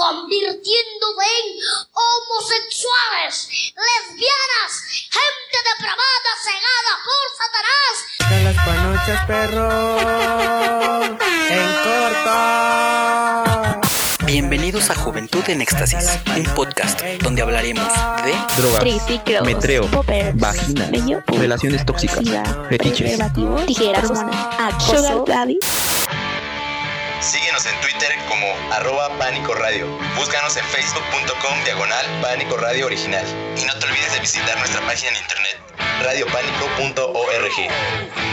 convirtiéndose en homosexuales, lesbianas, gente depravada, cegada por Satanás. De las panochas, perro. En corto. Bienvenidos a Juventud en Éxtasis, un podcast donde hablaremos de drogas, triciclos, metreo, poppers, vagina, relaciones tóxicas, fetiches, tijeras, acoso, sugar daddy. Síguenos en Twitter como arroba Pánico Radio. Búscanos en facebook.com diagonal Pánico Radio Original. Y no te olvides de visitar nuestra página en internet radiopánico.org.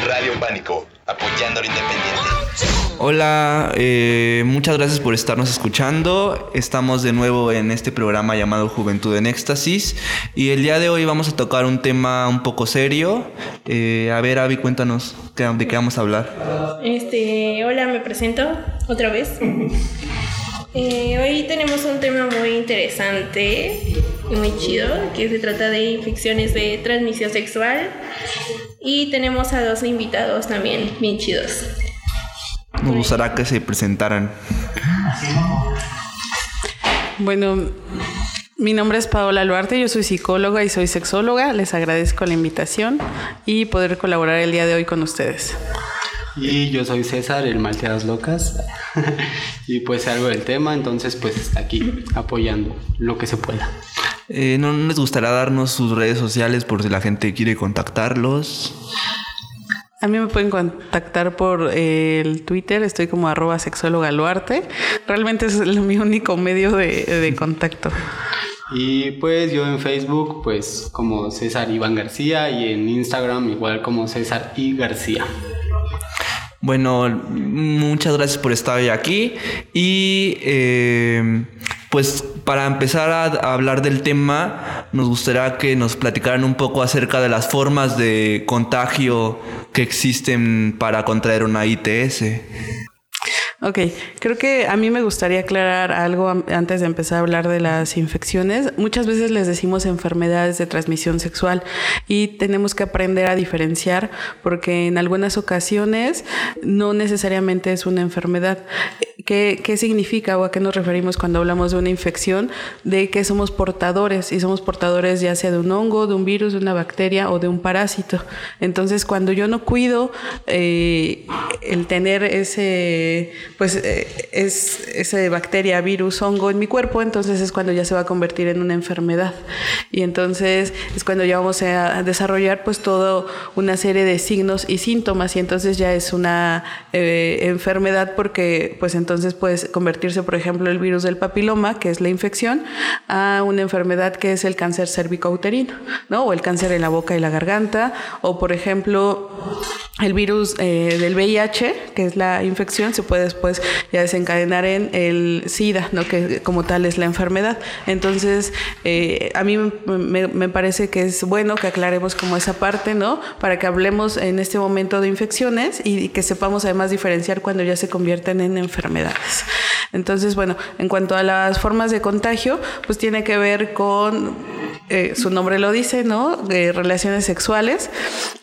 Radio Pánico, apoyando lo independiente. Hola, eh, muchas gracias por estarnos escuchando. Estamos de nuevo en este programa llamado Juventud en Éxtasis y el día de hoy vamos a tocar un tema un poco serio. Eh, a ver, Avi, cuéntanos ¿qué- de qué vamos a hablar. Este, hola, me presento otra vez. Eh, hoy tenemos un tema muy interesante, muy chido, que se trata de infecciones de transmisión sexual. Y tenemos a dos invitados también, bien chidos. Nos gustaría que se presentaran. Bueno, mi nombre es Paola Luarte, yo soy psicóloga y soy sexóloga. Les agradezco la invitación y poder colaborar el día de hoy con ustedes. Y yo soy César, el Malteadas Locas. y pues algo del tema, entonces pues está aquí apoyando lo que se pueda. Eh, ¿No les gustaría darnos sus redes sociales por si la gente quiere contactarlos? A mí me pueden contactar por eh, el Twitter, estoy como arroba sexóloga Luarte. Realmente es el- mi único medio de, de contacto. Y pues yo en Facebook pues como César Iván García y en Instagram igual como César I García. Bueno, muchas gracias por estar hoy aquí. Y eh, pues para empezar a, hablar del tema, nos gustaría que nos platicaran un poco acerca de las formas de contagio que existen para contraer una ITS. Ok, creo que a mí me gustaría aclarar algo antes de empezar a hablar de las infecciones. Muchas veces les decimos enfermedades de transmisión sexual y tenemos que aprender a diferenciar porque en algunas ocasiones no necesariamente es una enfermedad. ¿Qué, qué significa o a qué nos referimos cuando hablamos de una infección? De que somos portadores y somos portadores ya sea de un hongo, de un virus, de una bacteria o de un parásito. Entonces, cuando yo no cuido eh, el tener ese, pues, eh, es, ese bacteria, virus, hongo en mi cuerpo, entonces es cuando ya se va a convertir en una enfermedad. Y entonces es cuando ya vamos a desarrollar pues toda una serie de signos y síntomas y entonces ya es una eh, enfermedad porque pues entonces puede convertirse, por ejemplo, el virus del papiloma, que es la infección, a una enfermedad que es el cáncer cervicouterino, ¿no? O el cáncer en la boca y la garganta, o por ejemplo, el virus eh, del VIH, que es la infección, se puede después ya desencadenar en el SIDA, ¿no? Que como tal es la enfermedad. Entonces, eh, a mí me, me parece que es bueno que aclaremos como esa parte, ¿no? Para que hablemos en este momento de infecciones y que sepamos además diferenciar cuando ya se convierten en Entonces, bueno, en cuanto a las formas de contagio, pues tiene que ver con, eh, su nombre lo dice, ¿no? De relaciones sexuales.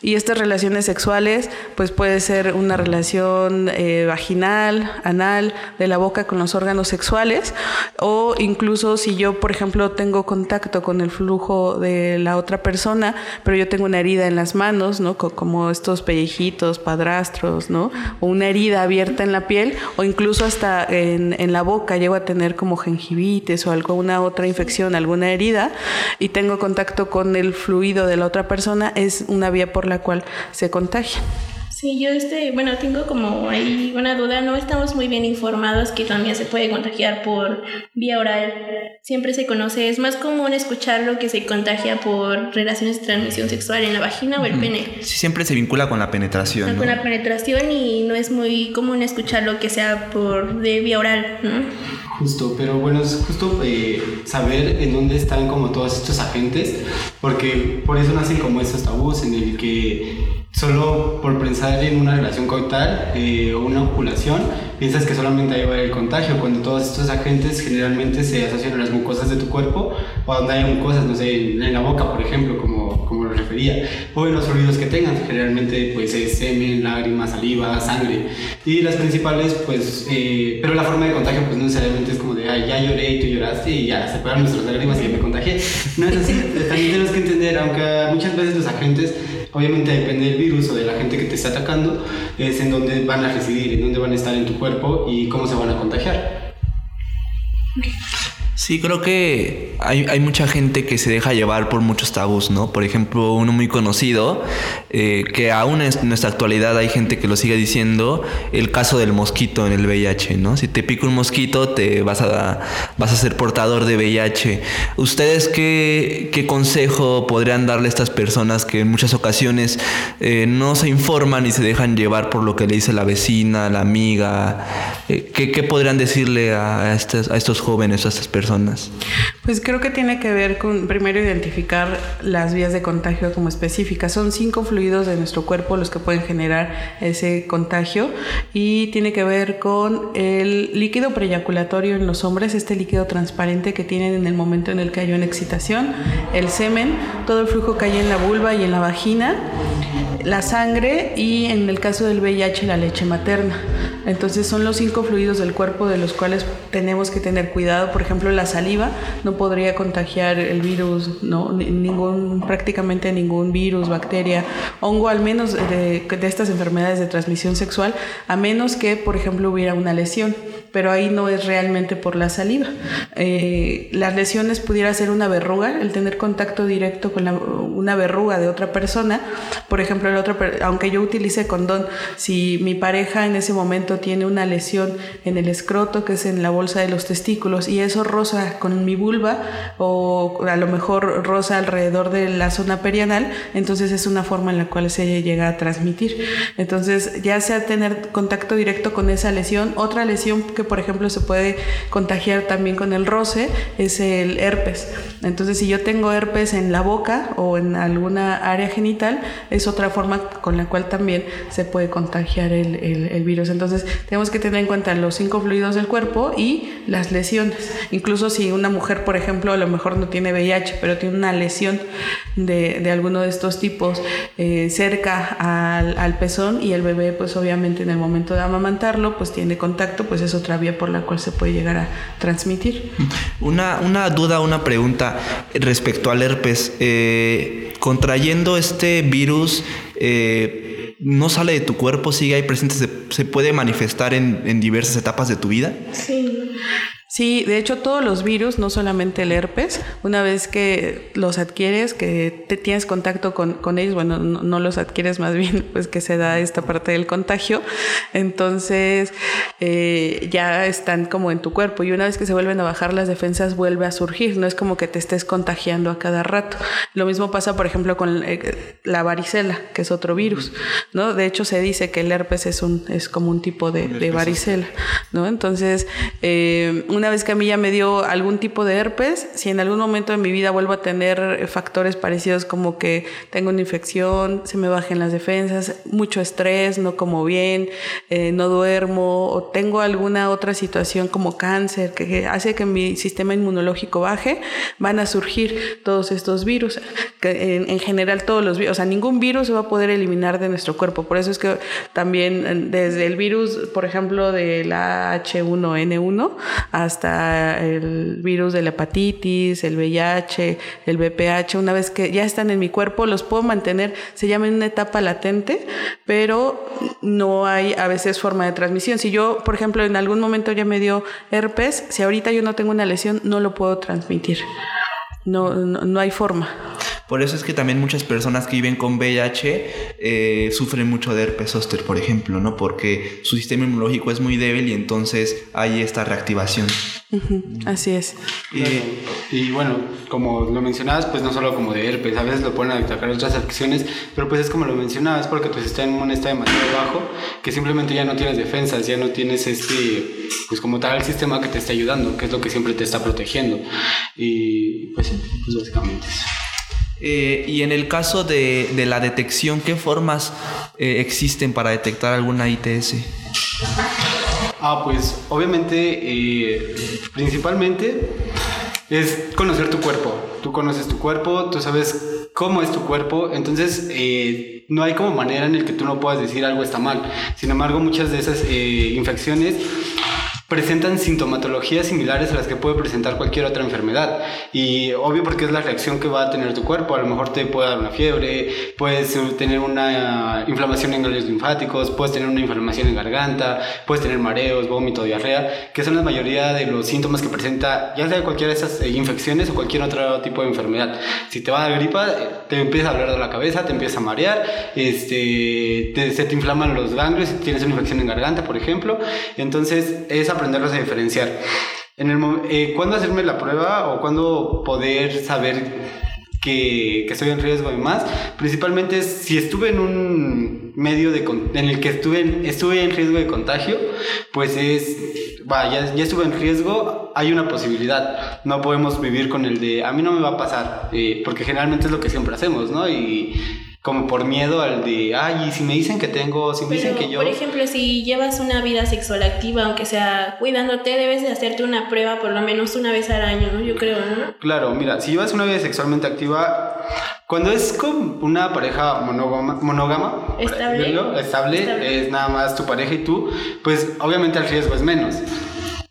Y estas relaciones sexuales, pues puede ser una relación eh, vaginal, anal, de la boca con los órganos sexuales, o incluso si yo, por ejemplo, tengo contacto con el flujo de la otra persona, pero yo tengo una herida en las manos, ¿no? Co- Como estos pellejitos, padrastros, ¿no? O una herida abierta en la piel, o incluso hasta en, en la boca llego a tener como gingivitis o alguna otra infección, alguna herida, y tengo contacto con el fluido de la otra persona, es una vía por la cual se contagia. Sí, yo este, bueno, tengo como ahí una duda, no estamos muy bien informados que también se puede contagiar por vía oral. Siempre se conoce, es más común escucharlo que se contagia por relaciones de transmisión sexual en la vagina o el pene. Sí, siempre se vincula con la penetración. ¿no? Con la penetración y no es muy común escucharlo que sea por de vía oral, ¿no? Justo, pero bueno, es justo eh, saber en dónde están como todos estos agentes, porque por eso nacen como estos tabús en el que solo por pensar en una relación coital eh, o una ovulación, piensas que solamente ahí va a el contagio, cuando todos estos agentes generalmente se asocian a las mucosas de tu cuerpo o donde hay mucosas, no sé, en la boca, por ejemplo, como, como lo refería, o en los fluidos que tengan, generalmente pues es semen, lágrimas, saliva, sangre, y las principales pues, eh, pero la forma de contagio pues no necesariamente es como de, ay, ya lloré y tú lloraste y ya se fueron nuestras lágrimas y ya me contagié, no es así, también tenemos que entender, aunque muchas veces los agentes Obviamente depende del virus o de la gente que te está atacando, es en dónde van a residir, en dónde van a estar en tu cuerpo y cómo se van a contagiar. Sí, creo que hay, hay, mucha gente que se deja llevar por muchos tabús, ¿no? Por ejemplo, uno muy conocido, eh, que aún en nuestra actualidad hay gente que lo sigue diciendo, el caso del mosquito en el VIH, ¿no? Si te pica un mosquito, te vas a, vas a ser portador de VIH. ¿Ustedes qué, qué consejo podrían darle a estas personas que en muchas ocasiones eh, no se informan y se dejan llevar por lo que le dice la vecina, la amiga? Eh, ¿qué, ¿qué, podrían decirle a, estos, a estos jóvenes, a estas personas? Pues creo que tiene que ver con primero identificar las vías de contagio como específicas. Son cinco fluidos de nuestro cuerpo los que pueden generar ese contagio y tiene que ver con el líquido preyaculatorio en los hombres, este líquido transparente que tienen en el momento en el que hay una excitación, el semen, todo el flujo que hay en la vulva y en la vagina, la sangre y en el caso del VIH la leche materna. Entonces son los cinco fluidos del cuerpo de los cuales tenemos que tener cuidado. Por ejemplo, la saliva no podría contagiar el virus, no, ningún, prácticamente ningún virus, bacteria, hongo, al menos de, de estas enfermedades de transmisión sexual, a menos que, por ejemplo, hubiera una lesión pero ahí no es realmente por la saliva. Eh, las lesiones pudiera ser una verruga, el tener contacto directo con una verruga de otra persona, por ejemplo, el otro, aunque yo utilice condón, si mi pareja en ese momento tiene una lesión en el escroto, que es en la bolsa de los testículos, y eso rosa con mi vulva o a lo mejor rosa alrededor de la zona perianal, entonces es una forma en la cual se llega a transmitir. Entonces, ya sea tener contacto directo con esa lesión, otra lesión que por ejemplo se puede contagiar también con el roce es el herpes. Entonces si yo tengo herpes en la boca o en alguna área genital, es otra forma con la cual también se puede contagiar el, virus. Entonces tenemos que tener en cuenta los cinco fluidos del cuerpo y las lesiones. Incluso si una mujer, por ejemplo, a lo mejor no tiene VIH, pero tiene una lesión de, de alguno de estos tipos eh, cerca al, al pezón y el bebé pues obviamente en el momento de amamantarlo pues tiene contacto, pues es otra vía por la cual se puede llegar a transmitir. Una, una duda, una pregunta respecto al herpes. Eh, contrayendo este virus, eh, ¿no sale de tu cuerpo? ¿Sigue ahí presente? ¿Se, se puede manifestar en, en diversas etapas de tu vida? Sí. Sí, de hecho todos los virus, no solamente el herpes, una vez que los adquieres, que te tienes contacto con, con ellos, bueno, no, los adquieres más bien, pues que se da esta parte del contagio, entonces eh, ya están como en tu cuerpo y una vez que se vuelven a bajar las defensas vuelve a surgir, no es como que te estés contagiando a cada rato. Lo mismo pasa, por ejemplo, con eh, la varicela, que es otro virus, ¿no? De hecho se dice que el herpes es, un, es como un tipo de, de varicela, ¿no? Entonces, eh, una una vez que a mí ya me dio algún tipo de herpes, si en algún momento de mi vida vuelvo a tener factores parecidos como que tengo una infección, se me bajen las defensas, mucho estrés, no como bien, eh, no duermo o tengo alguna otra situación como cáncer que hace que mi sistema inmunológico baje, van a surgir todos estos virus. Que en, en general todos los virus, o sea, ningún virus se va a poder eliminar de nuestro cuerpo. Por eso es que también desde el virus, por ejemplo, de la H1N1 hasta hasta el virus de la hepatitis, el VIH, el VPH, una vez que ya están en mi cuerpo, los puedo mantener, se llama en una etapa latente, pero no hay a veces forma de transmisión. Si yo, por ejemplo, en algún momento ya me dio herpes, si ahorita yo no tengo una lesión, no lo puedo transmitir. No, no, no hay forma. Por eso es que también muchas personas que viven con VIH eh, sufren mucho de herpes zóster, por ejemplo, ¿no? Porque su sistema inmunológico es muy débil y entonces hay esta reactivación. Así es. Y, bueno, como lo mencionabas, pues no solo como de herpes, a veces lo pueden atacar otras afecciones, pero pues es como lo mencionabas, porque tu sistema inmune está demasiado bajo, que simplemente ya no tienes defensas, ya no tienes este, pues como tal el sistema que te está ayudando, que es lo que siempre te está protegiendo. Y pues, pues básicamente eso. Eh, y en el caso de, de la detección, ¿qué formas eh, existen para detectar alguna ITS? Ah, pues obviamente, eh, principalmente es conocer tu cuerpo. Tú conoces tu cuerpo, tú sabes cómo es tu cuerpo, entonces no hay como manera en el que tú no puedas decir algo está mal. Sin embargo, muchas de esas infecciones presentan sintomatologías similares a las que puede presentar cualquier otra enfermedad. Y obvio porque es la reacción que va a tener tu cuerpo. A lo mejor te puede dar una fiebre, puedes tener una inflamación en ganglios linfáticos, puedes tener una inflamación en garganta, puedes tener mareos, vómito, diarrea, que son la mayoría de los síntomas que presenta ya sea cualquiera de esas eh, infecciones o cualquier otro tipo de enfermedad. Si te va a dar gripa, eh, te empieza a hablar de la cabeza, te empieza a marear, este, te- se te inflaman los ganglios si tienes una infección en garganta, por ejemplo. Entonces, es aprenderlos a diferenciar. En el, eh, ¿Cuándo hacerme la prueba o cuándo poder saber que, que estoy en riesgo y más? Principalmente si estuve en un medio de, en el que estuve en, estuve en riesgo de contagio, pues es, va, ya, ya estuve en riesgo, hay una posibilidad. No podemos vivir con el de, a mí no me va a pasar, eh, porque generalmente es lo que siempre hacemos, ¿no? Y como por miedo al de, ay, y si me dicen que tengo, si me dicen que yo... por ejemplo, si llevas una vida sexual activa, aunque sea cuidándote, debes de hacerte una prueba por lo menos una vez al año, ¿no? Yo creo, ¿no? Claro, mira, si llevas una vida sexualmente activa, cuando es con una pareja monógama, monógama Estable. decirlo, estable, Estable. es nada más tu pareja y tú, pues obviamente el riesgo es menos.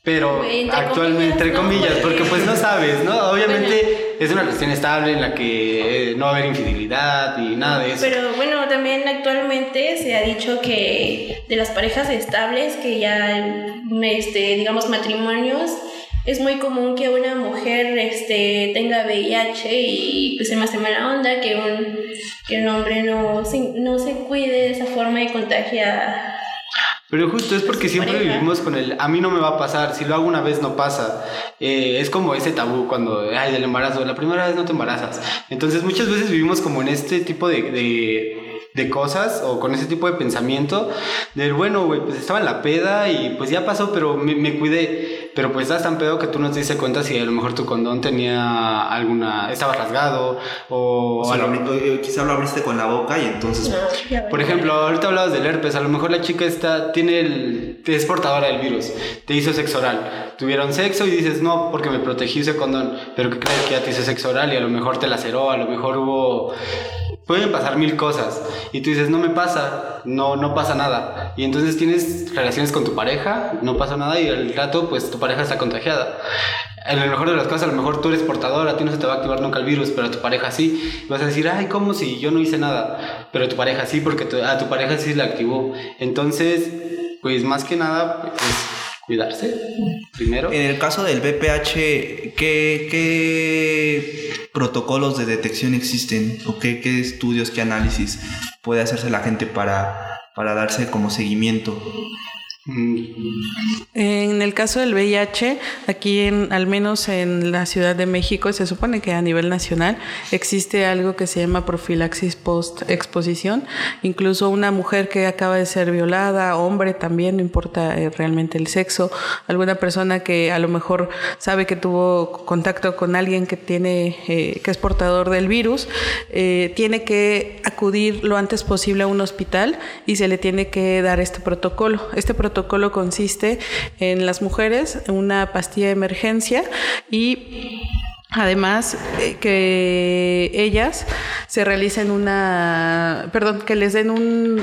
Pero entre actualmente, entre comillas, no, porque- pues no sabes, ¿no? Obviamente es una relación estable en la que eh, no va a haber infidelidad y nada de eso. Pero bueno, también actualmente se ha dicho que de las parejas estables, que ya, este, digamos, matrimonios, es muy común que una mujer este, tenga VIH y pues se me hace mala onda que un, que un hombre no se, no se cuide de esa forma y contagia. Pero justo es porque siempre vivimos con el a mí no me va a pasar, si lo hago una vez no pasa. Eh, es como ese tabú cuando, ay, del embarazo, la primera vez no te embarazas. Entonces muchas veces vivimos como en este tipo de, de, de cosas o con ese tipo de pensamiento del, bueno, güey, pues estaba en la peda y pues ya pasó, pero me, me cuidé. Pero pues estás tan pedo que tú no te diste cuenta si a lo mejor tu condón tenía alguna, estaba rasgado o... O sea, lo- lo- eh, quizá lo abriste con la boca y entonces... No, por ejemplo, ahorita hablabas del herpes, a lo mejor la chica está, tiene el, es portadora del virus, te hizo sexo oral, tuvieron sexo y dices no, porque me protegí ese condón, pero ¿qué crees que ya te hizo sexo oral y a lo mejor te laceró, a lo mejor hubo, pueden pasar mil cosas y tú dices no me pasa, no, no pasa nada y entonces tienes relaciones con tu pareja, no pasa nada y al rato pues tu pareja está contagiada. En el mejor de los casos, a lo mejor tú eres portador, a ti no se te va a activar nunca el virus, pero a tu pareja sí. Y vas a decir, ay, ¿cómo si yo no hice nada? Pero a tu pareja sí, porque a tu pareja sí la activó. Entonces, pues más que nada, pues cuidarse primero. En el caso del VPH, ¿qué, qué protocolos de detección existen? ¿O qué, qué estudios, qué análisis puede hacerse la gente para, para darse como seguimiento? En el caso del VIH, aquí en, al menos en la Ciudad de México, se supone que a nivel nacional existe algo que se llama profilaxis post-exposición. Incluso una mujer que acaba de ser violada, hombre también, no importa eh, realmente el sexo, alguna persona que a lo mejor sabe que tuvo contacto con alguien que tiene, eh, que es portador del virus, eh, tiene que acudir lo antes posible a un hospital y se le tiene que dar este protocolo. Este protocolo consiste en las mujeres una pastilla de emergencia y Además, eh, que ellas se realicen una, perdón, que les den un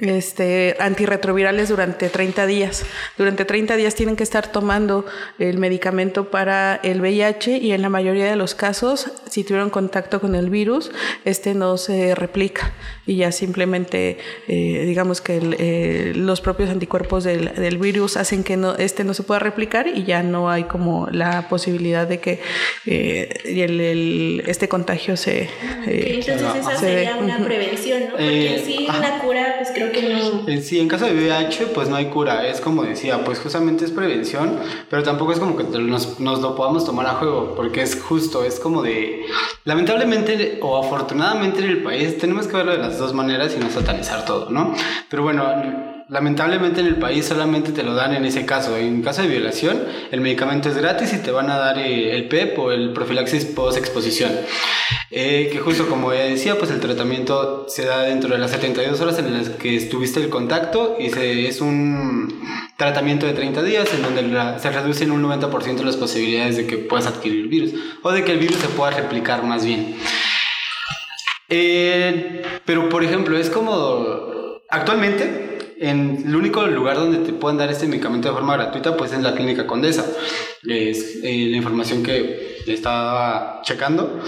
este, antirretrovirales durante 30 días. Durante 30 días tienen que estar tomando el medicamento para el VIH y en la mayoría de los casos, si tuvieron contacto con el virus, este no se replica y ya simplemente, eh, digamos que el, eh, los propios anticuerpos del, del virus hacen que no, este no se pueda replicar y ya no hay como la posibilidad de que eh, el, el- este contagio se... eh, Ok, Entonces esa se- sería una ujú. prevención, ¿no? Porque Eh, sí, una cura, pues creo que no. Eh, Sí, en caso de VIH, pues no hay cura. Es como decía, pues justamente es prevención, pero tampoco es como que nos, nos lo podamos tomar a juego, porque es justo, es como de, lamentablemente o afortunadamente en el país tenemos que verlo de las dos maneras y no satanizar todo, ¿no? Pero bueno, lamentablemente en el país solamente te lo dan en ese caso. En caso de violación, el medicamento es gratis y te van a dar eh, el PEP o el profilaxis post-exposición. Eh, que justo como decía, pues el tratamiento se da dentro de las 72 horas en las que estuviste el contacto y se, es un tratamiento de 30 días en donde la- se reducen un 90% las posibilidades de que puedas adquirir el virus o de que el virus se pueda replicar más bien. Eh, pero por ejemplo, es como actualmente en el único lugar donde te pueden dar este medicamento de forma gratuita pues es la clínica Condesa. Es eh, la información que estaba checando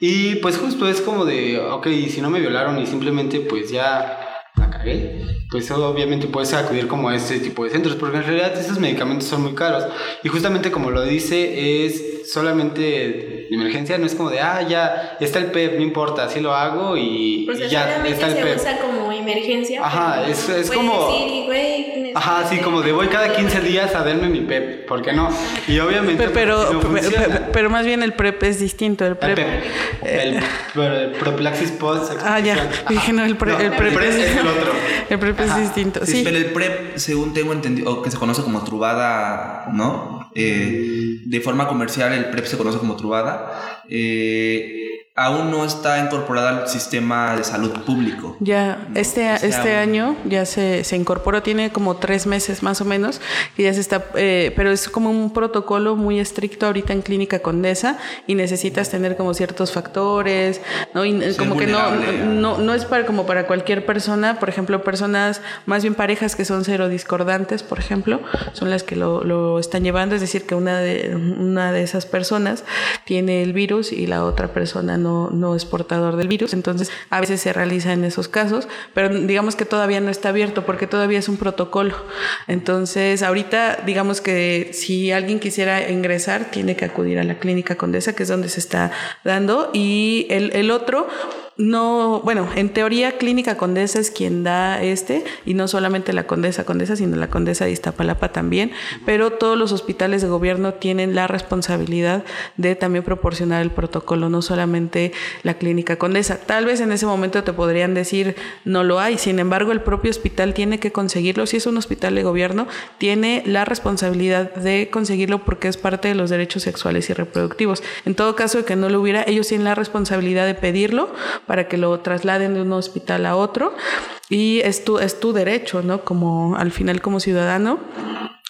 y pues justo es como de, ok, si no me violaron y simplemente pues ya la cagué, pues obviamente puedes acudir como a este tipo de centros, porque en realidad esos medicamentos son muy caros. Y justamente como lo dice, es solamente emergencia, no es como de, ah, ya está el PEP, no importa, así lo hago y, sea, y ya solamente está el se PEP. usa como emergencia. Ajá, pero es- es como- decir, güey, Ajá, sí, como de voy cada 15 días a darme mi PEP, ¿por qué no? Y obviamente Pe- Pero, pues, no pe- funciona. pe- pero más bien el PrEP es distinto. El El PrEP. PEP, el, el profilaxis post Ah, ya. Dije, no, el, pre- el PrEP PrEP es el otro. El PrEP es distinto. Sí. Pero el PrEP, según tengo entendido, o que se conoce como trubada, ¿no? Eh, de forma comercial, el PrEP se conoce como trubada. eh, aún no está incorporada al sistema de salud público. Ya, No, este, este año ya se, se incorporó, tiene como tres meses más o menos, y ya se está, eh, pero es como un protocolo muy estricto ahorita en Clínica Condesa y necesitas tener como ciertos factores, ¿no? Y eh, como que no, no, no es para, como para cualquier persona, por ejemplo, personas, más bien parejas que son cero discordantes, por ejemplo, son las que lo, lo están llevando, es decir, que una de, una de esas personas tiene el virus y la otra persona no, no es portador del virus, entonces a veces se realiza en esos casos, pero digamos que todavía no está abierto porque todavía es un protocolo. Entonces, ahorita digamos que si alguien quisiera ingresar, tiene que acudir a la clínica Condesa, que es donde se está dando, y el, el otro no, bueno, en teoría Clínica Condesa es quien da este y no solamente la Condesa Condesa, sino la Condesa de Iztapalapa también, pero todos los hospitales de gobierno tienen la responsabilidad de también proporcionar el protocolo, no solamente la Clínica Condesa. Tal vez en ese momento te podrían decir no lo hay, sin embargo el propio hospital tiene que conseguirlo, si es un hospital de gobierno, tiene la responsabilidad de conseguirlo porque es parte de los derechos sexuales y reproductivos. En todo caso de que no lo hubiera, ellos tienen la responsabilidad de pedirlo para que lo trasladen de un hospital a otro y es tu, es tu derecho, ¿no? Como al final como ciudadano.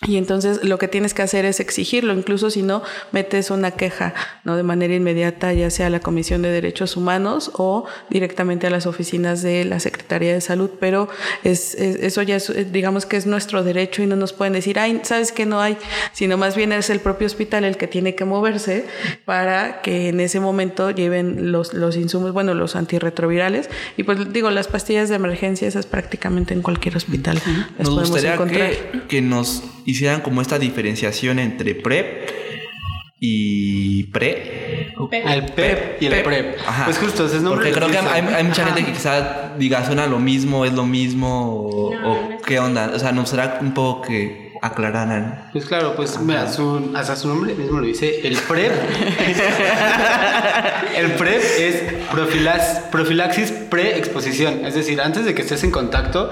Y entonces lo que tienes que hacer es exigirlo, incluso si no metes una queja, ¿no? De manera inmediata, ya sea a la Comisión de Derechos Humanos o directamente a las oficinas de la Secretaría de Salud, pero es, es- eso ya es, digamos que es nuestro derecho y no nos pueden decir, ay, sabes que no hay, sino más bien es el propio hospital el que tiene que moverse para que en ese momento lleven los, los insumos, bueno, los antirretrovirales. Y pues digo, las pastillas de emergencia, esas prácticamente en cualquier hospital las Nos podemos gustaría encontrar. que, que nos hicieran como esta diferenciación entre PrEP y PRE. El PEP y el PREP. Ajá. Pues justo, ese es nombre. Porque creo que hay, hay mucha gente que quizá diga suena lo mismo, es lo mismo, o, No, o no es qué onda. O sea, nos será un poco que aclararan. Pues claro, pues mira, su, hasta su nombre mismo lo dice, el PrEP. el PrEP es profilax- profilaxis pre-exposición, es decir, antes de que estés en contacto,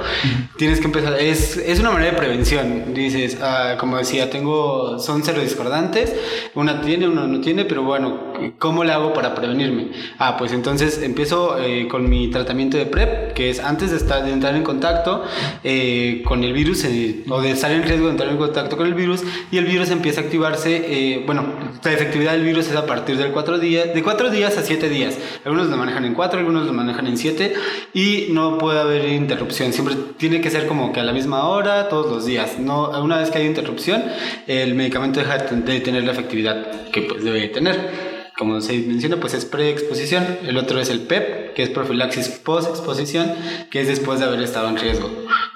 tienes que empezar, es, es una manera de prevención, dices, ah, como decía, tengo, son cero discordantes, una tiene, una no tiene, pero bueno, ¿cómo le hago para prevenirme? Ah, pues entonces empiezo eh, con mi tratamiento de PrEP, que es antes de, estar, de entrar en contacto eh, con el virus eh, o de estar en riesgo de entrar en contacto con el virus y el virus empieza a activarse, eh, bueno, la efectividad del virus es a partir del 4 días, de 4 días a 7 días. Algunos lo manejan en 4, algunos lo manejan en 7 y no puede haber interrupción, siempre tiene que ser como que a la misma hora, todos los días. No, una vez que hay interrupción, el medicamento deja de tener la efectividad que pues debe tener como se menciona, pues es preexposición. El otro es el PEP, que es profilaxis post-exposición, que es después de haber estado en riesgo.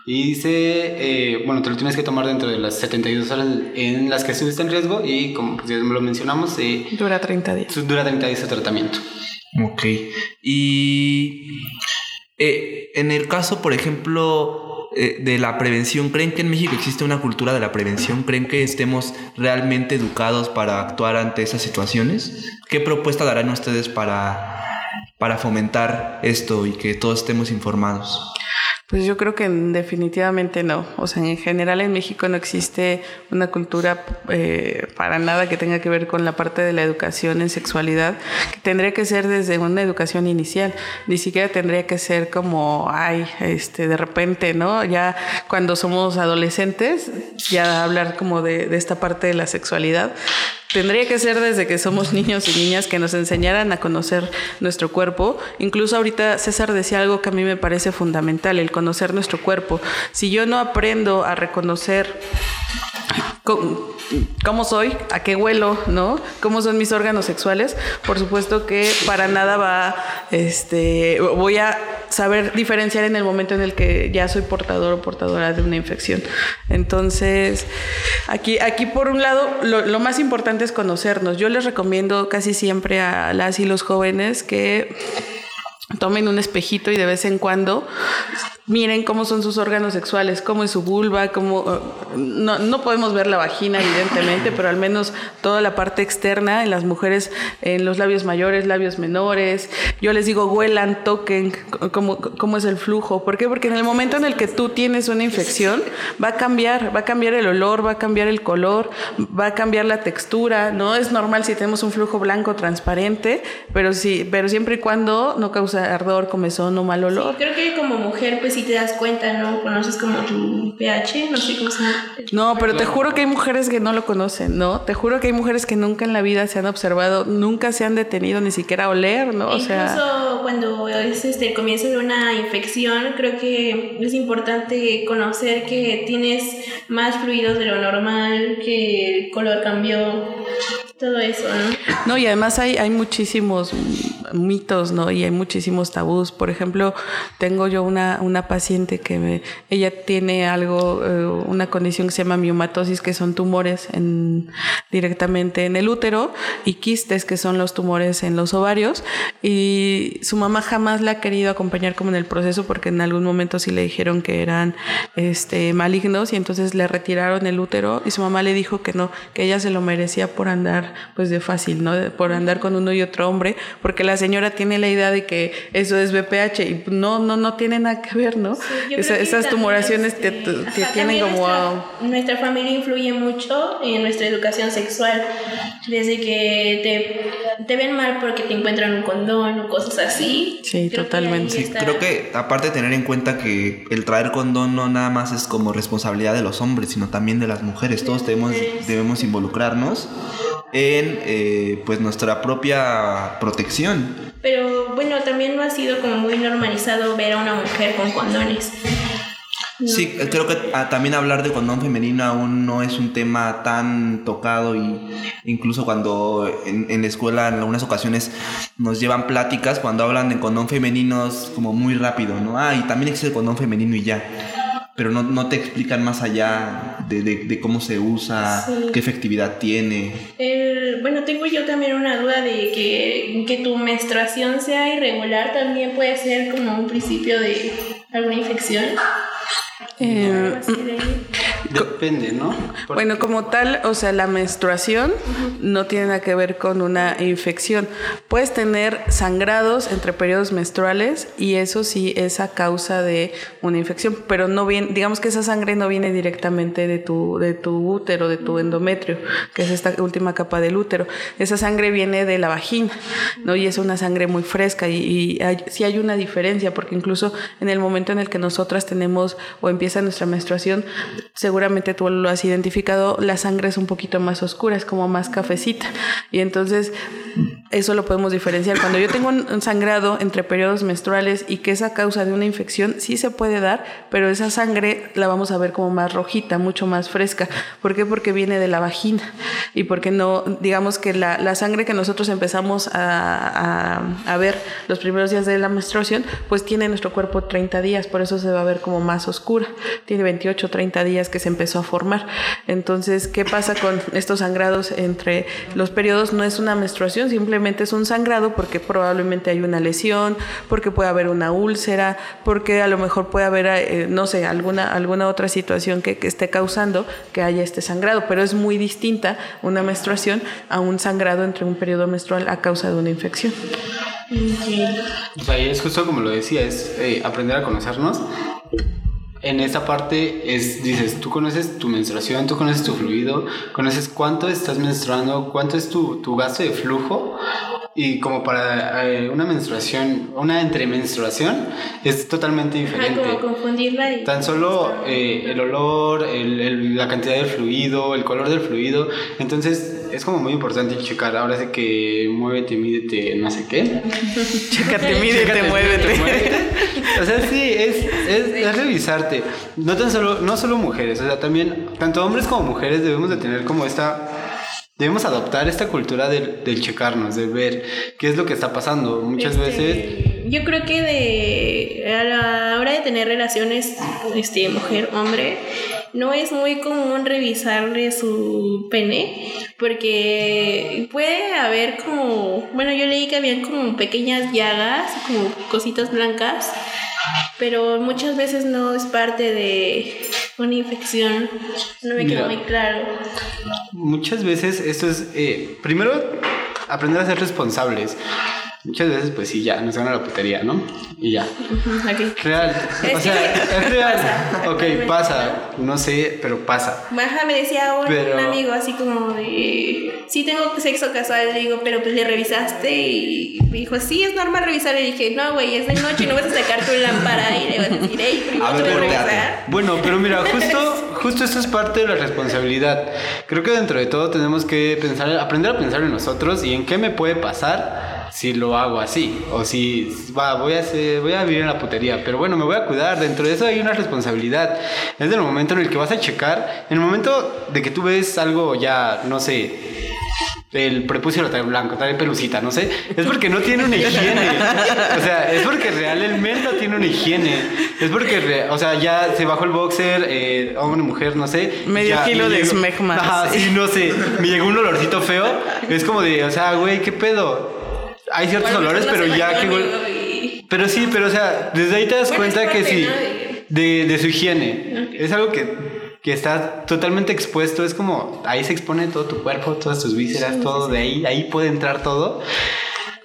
Y dice, eh, bueno, te lo tienes que tomar dentro de las 72 horas en las que estuviste en riesgo y como pues, ya lo mencionamos, eh, Dura 30 días. dura 30 días de tratamiento. Ok. Y eh, en el caso, por ejemplo, eh, de la prevención? ¿Creen que en México existe una cultura de la prevención? ¿Creen que estemos realmente educados para actuar ante esas situaciones? ¿Qué propuesta darán ustedes para, para fomentar esto y que todos estemos informados? Pues yo creo que definitivamente no. O sea, en general en México no existe una cultura eh, para nada que tenga que ver con la parte de la educación en sexualidad, que tendría que ser desde una educación inicial. Ni siquiera tendría que ser como, ay, este, de repente, ¿no? Ya cuando somos adolescentes, ya hablar como de, de esta parte de la sexualidad. Tendría que ser desde que somos niños y niñas que nos enseñaran a conocer nuestro cuerpo. Incluso ahorita César decía algo que a mí me parece fundamental, el conocer nuestro cuerpo. Si yo no aprendo a reconocer cómo soy, a qué huelo, ¿no? Cómo son mis órganos sexuales, por supuesto que para nada va, este, voy a saber diferenciar en el momento en el que ya soy portador o portadora de una infección. Entonces, aquí, aquí por un lado, lo, lo más importante es conocernos. Yo les recomiendo casi siempre a las y los jóvenes que tomen un espejito y de vez en cuando miren cómo son sus órganos sexuales, cómo es su vulva, cómo uh, no, no, podemos ver la vagina evidentemente, pero al menos toda la parte externa en las mujeres, en los labios mayores, labios menores. Yo les digo, huelan, toquen cómo, cómo es el flujo. ¿Por qué? Porque en el momento en el que tú tienes una infección, va a cambiar, va a cambiar el olor, va a cambiar el color, va a cambiar la textura. No es normal si tenemos un flujo blanco transparente, pero sí, pero siempre y cuando no causa ardor, comezón o mal olor. Sí, creo que como mujer, pues te das cuenta, ¿no? Conoces como tu pH, no sé cómo se llama. No, pero te juro que hay mujeres que no lo conocen, ¿no? Te juro que hay mujeres que nunca en la vida se han observado, nunca se han detenido ni siquiera a oler, ¿no? O Incluso sea... cuando es este, el comienzo de una infección, creo que es importante conocer que tienes más fluidos de lo normal, que el color cambió, todo eso, ¿no? No, y además hay, hay muchísimos mitos, ¿no? Y hay muchísimos tabús. Por ejemplo, tengo yo una, una paciente que me, ella tiene algo, eh, una condición que se llama miomatosis, que son tumores en, directamente en el útero, y quistes, que son los tumores en los ovarios. Y su mamá jamás la ha querido acompañar como en el proceso, porque en algún momento sí le dijeron que eran este, malignos, y entonces le retiraron el útero, y su mamá le dijo que no, que ella se lo merecía por andar pues de fácil, ¿no? Por andar con uno y otro hombre, porque la señora tiene la idea de que eso es BPH y no, no, no tiene nada que ver, ¿no? Sí, Esa, esas tumoraciones te, te, tienen como... Nuestra, nuestra, familia influye mucho en nuestra educación sexual, desde que te, te ven mal porque te encuentran un condón o cosas así. Sí, creo totalmente. Sí, creo que aparte de tener en cuenta que el traer condón no nada más es como responsabilidad de los hombres, sino también de las mujeres. Todos debemos, debemos involucrarnos en eh, pues nuestra propia protección. Pero bueno, también no ha sido como muy normalizado ver a una mujer con condones. No. Sí, creo que también hablar de condón femenino aún no es un tema tan tocado y incluso cuando en, en, la escuela en algunas ocasiones nos llevan pláticas cuando hablan de condón femenino es como muy rápido, ¿no? Ah, y también existe el condón femenino y ya pero no, no, te explican más allá de, de, de cómo se usa, sí. qué efectividad tiene. El, bueno, tengo yo también una duda de que, que tu menstruación sea irregular también puede ser como un principio de alguna infección. Eh, Depende, ¿no? Porque... Bueno, como tal, o sea, la menstruación uh -huh. no tiene nada que ver con una infección. Puedes tener sangrados entre periodos menstruales y eso sí es a causa de una infección, pero no viene, digamos que esa sangre no viene directamente de tu, de tu útero, de tu endometrio, que es esta última capa del útero. Esa sangre viene de la vagina, ¿no? Y es una sangre muy fresca y, y hay, sí hay una diferencia, porque incluso en el momento en el que nosotras tenemos o empieza nuestra menstruación, seguramente tú lo has identificado, la sangre es un poquito más oscura, es como más cafecita. Y entonces eso lo podemos diferenciar. Cuando yo tengo un sangrado entre periodos menstruales y que es a causa de una infección, sí se puede dar, pero esa sangre la vamos a ver como más rojita, mucho más fresca. ¿Por qué? Porque viene de la vagina y porque no, digamos que la, la sangre que nosotros empezamos a, a, a, ver los primeros días de la menstruación, pues tiene nuestro cuerpo 30 días, por eso se va a ver como más oscura. Tiene 28, 30 días que se empezó a formar. Entonces, ¿qué pasa con estos sangrados entre los periodos? No es una menstruación, simplemente es un sangrado porque probablemente hay una lesión, porque puede haber una úlcera, porque a lo mejor puede haber, eh, no sé, alguna, alguna otra situación que, que esté causando que haya este sangrado, pero es muy distinta una menstruación a un sangrado entre un periodo menstrual a causa de una infección. O sea, y es justo como lo decía, es eh, aprender a conocernos. En esa parte es, dices, tú conoces tu menstruación, tú conoces tu fluido, conoces cuánto estás menstruando, cuánto es tu, tu gasto de flujo. Y como para eh, una menstruación, una entremenstruación, es totalmente Ajá, diferente. como confundirla y... Tan solo eh, el olor, el- el- la cantidad del fluido, el color del fluido. Entonces es como muy importante checar. Ahora sí que muévete, mídete, no sé qué. Chécate, mídete, Chécate, muévete. muévete. O sea, sí, es, es, es revisarte. No tan solo, no solo mujeres, o sea, también, tanto hombres como mujeres debemos de tener como esta... Debemos adoptar esta cultura del, del checarnos, de ver qué es lo que está pasando. Muchas Este, veces... Yo creo que de a la hora de tener relaciones este mujer-hombre no es muy común revisarle su pene porque puede haber como, bueno, yo leí que habían como pequeñas llagas, como cositas blancas, pero muchas veces no es parte de una infección. No me quedó muy claro. Muchas veces esto es, eh, primero, aprender a ser responsables. Muchas veces, pues sí, ya, nos gana la putería, ¿no? Y ya. Ujú, ok. Real. O sea, es real. pasa. Ok, pasa. No sé, pero pasa. Baja me decía un, Pero- un amigo así como de sí tengo sexo casual, le digo, pero pues le revisaste y me dijo, sí, es normal revisar. Y dije, no, güey, es de noche, no vas a sacar tu lámpara y le vas a decir, hey, primero A ver, te voy a pero- revisar. Bueno, pero mira, justo, justo esto es parte de la responsabilidad. Creo que dentro de todo tenemos que pensar, aprender a pensar en nosotros y en qué me puede pasar si lo hago así. O si va, voy a hacer, voy a vivir en la putería. Pero bueno, me voy a cuidar. Dentro de eso hay una responsabilidad. Es del momento en el que vas a checar. En el momento de que tú ves algo ya, no sé. El prepucio lo trae blanco, trae pelucita, no sé. Es porque no tiene una higiene. O sea, es porque real el men no tiene una higiene. Es porque, o sea, ya se bajó el boxer, eh, hombre, mujer, no sé. Medio ya kilo me de esmegma, Ajá, sí, no sé. Me llegó un olorcito feo. Es como de, o sea, güey, ¿qué pedo? Hay ciertos Igual, olores, pero ya que... y- pero sí, pero o sea, desde ahí te das Bueno, cuenta que sí, de, de su higiene. Es algo que, que está totalmente expuesto, es como ahí se expone todo tu cuerpo, todas tus vísceras, todo de ahí, ahí puede entrar todo.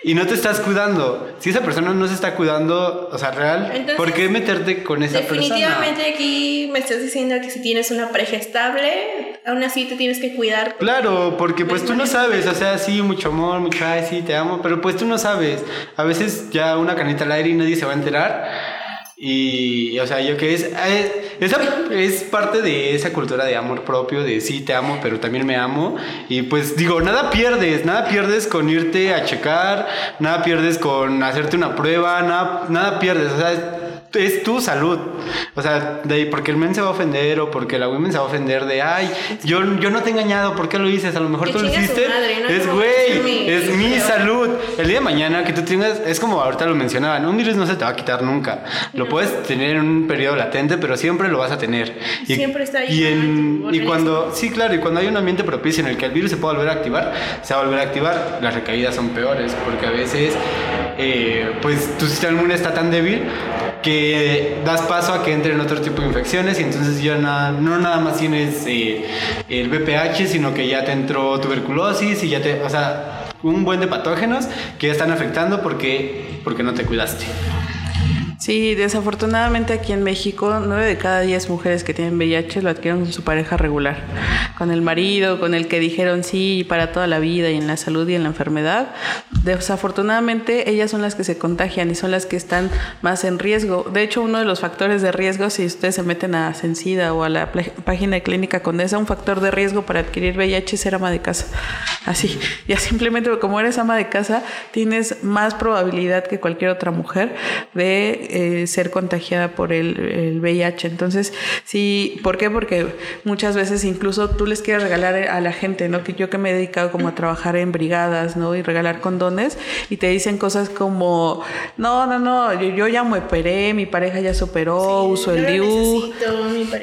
Y no te estás cuidando. Si esa persona no se está cuidando, o sea, real, Entonces, ¿por qué meterte con esa Definitivamente aquí me estás diciendo que si tienes una pareja estable, aún así te tienes que cuidar. persona? Claro, porque pues tú no sabes, o sea, sí, mucho amor, mucho ay, sí, te amo, pero pues tú no sabes. A veces ya una canita al aire y nadie se va a enterar. Y, o sea, yo que es, eh, esa es parte de esa cultura de amor propio, de sí, te amo, pero también me amo. Y pues digo, nada pierdes, nada pierdes con irte a checar, nada pierdes con hacerte una prueba, nada, nada pierdes, o sea, es, tu salud. O sea, de, porque el men se va a ofender o porque la women se va a ofender de, ay, yo, yo no te he engañado, ¿por qué lo dices? A lo mejor tú lo hiciste. madre, ¿no? es güey, es mi- salud. El día de mañana que tú tengas, es como ahorita lo mencionaban, un virus no se te va a quitar nunca. Lo puedes tener en un periodo latente, pero siempre lo vas a tener. Siempre está ahí, Y, ¿no? en y cuando, sí, claro, y cuando hay un ambiente propicio en el que el virus se puede volver a activar, se va a volver a activar. Las recaídas son peores, porque a veces, eh, pues tu sistema inmune está tan débil que das paso a que entren otro tipo de infecciones y entonces ya na- no nada más tienes eh, el VPH, sino que ya te entró tuberculosis y ya te, o sea, un buen de patógenos que ya están afectando porque, porque no te cuidaste. Sí, desafortunadamente aquí en México, 9 de cada 10 mujeres que tienen VIH lo adquieren con su pareja regular, con el marido, con el que dijeron sí para toda la vida y en la salud y en la enfermedad. Desafortunadamente ellas son las que se contagian y son las que están más en riesgo. De hecho, uno de los factores de riesgo, si ustedes se meten a Sencida o a la página de Clínica Condesa, un factor de riesgo para adquirir VIH es ser ama de casa. Así, ya simplemente como eres ama de casa, tienes más probabilidad que cualquier otra mujer de eh, ser contagiada por el, el VIH. Entonces, sí, ¿por qué? Porque muchas veces incluso tú les quieres regalar a la gente, ¿no? Que yo que me he dedicado como a trabajar en brigadas, ¿no? Y regalar condones y te dicen cosas como, no, no, no, yo, yo ya me operé, mi pareja ya se operó, uso el DIU,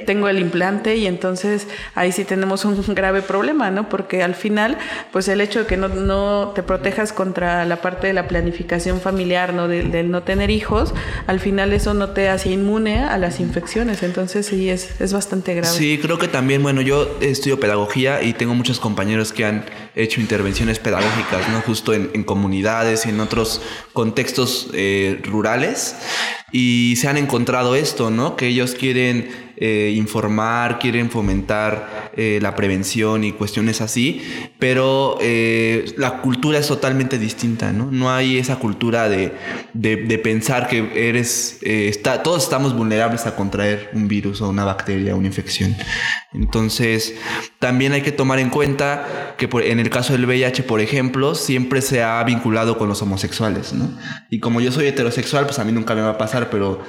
tengo el implante y entonces ahí sí tenemos un grave problema, ¿no? Porque al final, pues el hecho de que no, no te protejas contra la parte de la planificación familiar, ¿no? Del, del no tener hijos, al final eso no te hace inmune a las infecciones, entonces sí es, es bastante grave. Sí, creo que también, bueno, yo estudio pedagogía y tengo muchos compañeros que han hecho intervenciones pedagógicas, ¿no? Justo en, en comunidades y en otros contextos eh, rurales y se han encontrado esto, ¿no? Que ellos quieren eh, informar, quieren fomentar eh, la prevención y cuestiones así, pero eh, la cultura es totalmente distinta, ¿no? No hay esa cultura de, de- de pensar que eres, está, todos estamos vulnerables a contraer un virus o una bacteria, una infección. Entonces, también hay que tomar en cuenta que por- en el caso del VIH, por ejemplo, siempre se ha vinculado con los homosexuales, ¿no? Y como yo soy heterosexual, pues a mí nunca me va a pasar, pero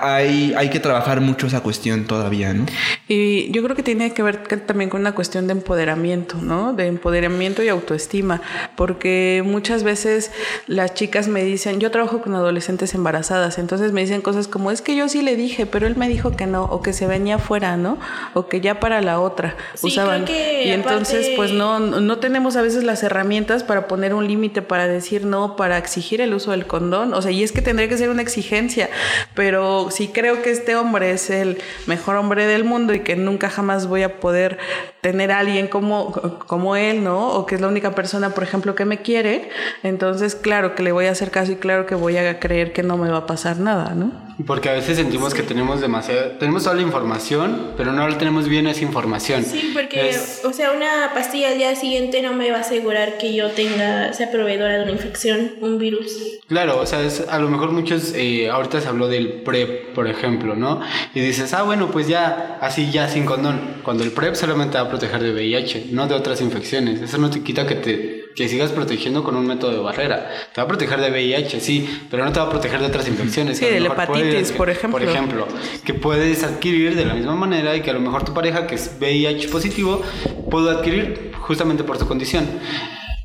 hay, hay que trabajar mucho esa cuestión todavía, ¿no? Y yo creo que tiene que ver también con una cuestión de empoderamiento, ¿no? De empoderamiento y autoestima, porque muchas veces las chicas me dicen, yo trabajo con adolescentes embarazadas, entonces me dicen cosas como, es que yo sí le dije, pero él me dijo que no, o que se venía afuera, ¿no? O que ya para la otra Sí, usaban. creo que y entonces, aparte- pues no, no tenemos a veces las herramientas para poner un límite, para decir no, para exigir el uso del condón, o sea, y es que tendría que ser una exigencia, pero si creo que este hombre es el mejor hombre del mundo y que nunca jamás voy a poder tener a alguien como, como él, ¿no? O que es la única persona, por ejemplo, que me quiere, entonces claro que le voy a hacer caso y claro que voy a creer que no me va a pasar nada, ¿no? Porque a veces sentimos que tenemos demasiado, tenemos toda la información, pero no la tenemos bien esa información. Sí, porque, Es- o sea, una pastilla al día siguiente no me va a asegurar que yo tenga, sea proveedora de una infección, un virus. Claro, o sea, es- a lo mejor muchos, eh, ahorita se habló del PrEP, por ejemplo, ¿no? Y dices, ah, bueno, pues ya, así ya sin condón. Cuando el PrEP solamente va a proteger de VIH, no de otras infecciones. Eso no te quita que te que sigas protegiendo con un método de barrera. Te va a proteger de VIH, sí, pero no te va a proteger de otras infecciones. Sí, de la hepatitis, puedes- por ejemplo. Por ejemplo, que puedes adquirir de la misma manera y que a lo mejor tu pareja, que es VIH positivo, pudo adquirir justamente por su condición.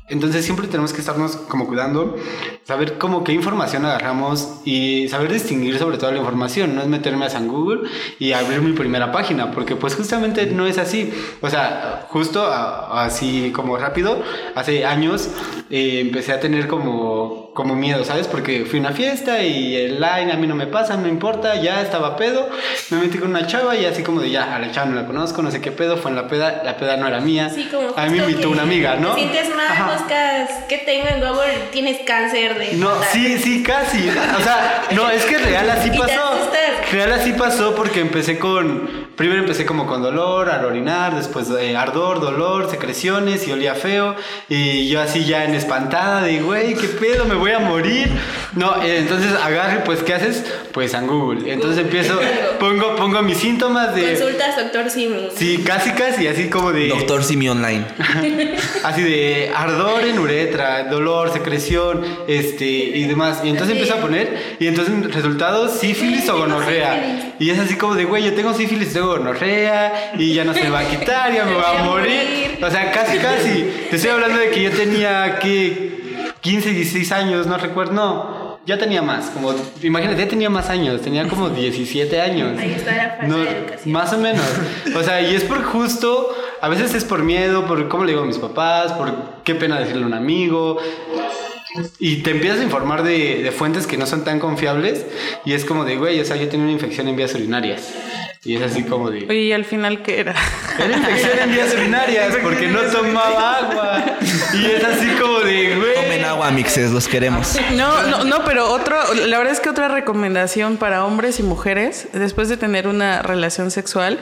Entonces siempre tenemos que estarnos como cuidando, saber cómo qué información agarramos y saber distinguir sobre todo la información. No es meterme a San Google y abrir mi primera página, porque pues justamente no es así. O sea, justo así como rápido, hace años eh, empecé a tener como, como miedo, ¿sabes? Porque fui a una fiesta y el line a mí no me pasa, no importa, ya estaba pedo. Me metí con una chava y así como de ya, a la chava no la conozco, no sé qué pedo, fue en la peda, la peda no era mía. Sí, como a mí me invitó que una amiga, ¿no? Te sientes mal, Ajá. buscas qué tengo en Google, tienes cáncer de No, sí, sí, casi. O sea, no, es que real así pasó. Real así pasó porque empecé con. Primero empecé como con dolor al orinar, después eh, ardor, dolor, secreciones y olía feo. Y yo así ya en espantada de, güey, ¿qué pedo? Me voy a morir. No, eh, entonces agarre, pues, ¿qué haces? Pues en Google. Entonces empiezo, pongo, pongo mis síntomas de. Consultas, doctor Simi. Sí, casi, casi, así como de. Doctor Simi Online. Así de ardor en uretra, dolor, secreción, este y demás. Y entonces empiezo a poner, y entonces resultados, sífilis o gonorrea. Y es así como de, güey, yo tengo sífilis, tengo gonorrea, y ya no se me va a quitar, ya me voy a morir. O sea, casi, casi. Te estoy hablando de que yo tenía, que 15, 16 años, no recuerdo, no. Ya tenía más, como, imagínate, ya tenía más años, tenía como 17 años. Ahí está la falta No, de educación. más o menos. O sea, y es por justo, a veces es por miedo, por cómo le digo a mis papás, por qué pena decirle a un amigo. Y te empiezas a informar de, de fuentes que no son tan confiables. Y es como de, güey, o sea, yo tenía una infección en vías urinarias. Y es así como de. Oye, ¿y al final qué era? Era infección en vías urinarias porque no tomaba agua. Y es así como de, güey. Tomen agua, mixes, los queremos. No, no, no, pero otro, la verdad es que otra recomendación para hombres y mujeres, después de tener una relación sexual,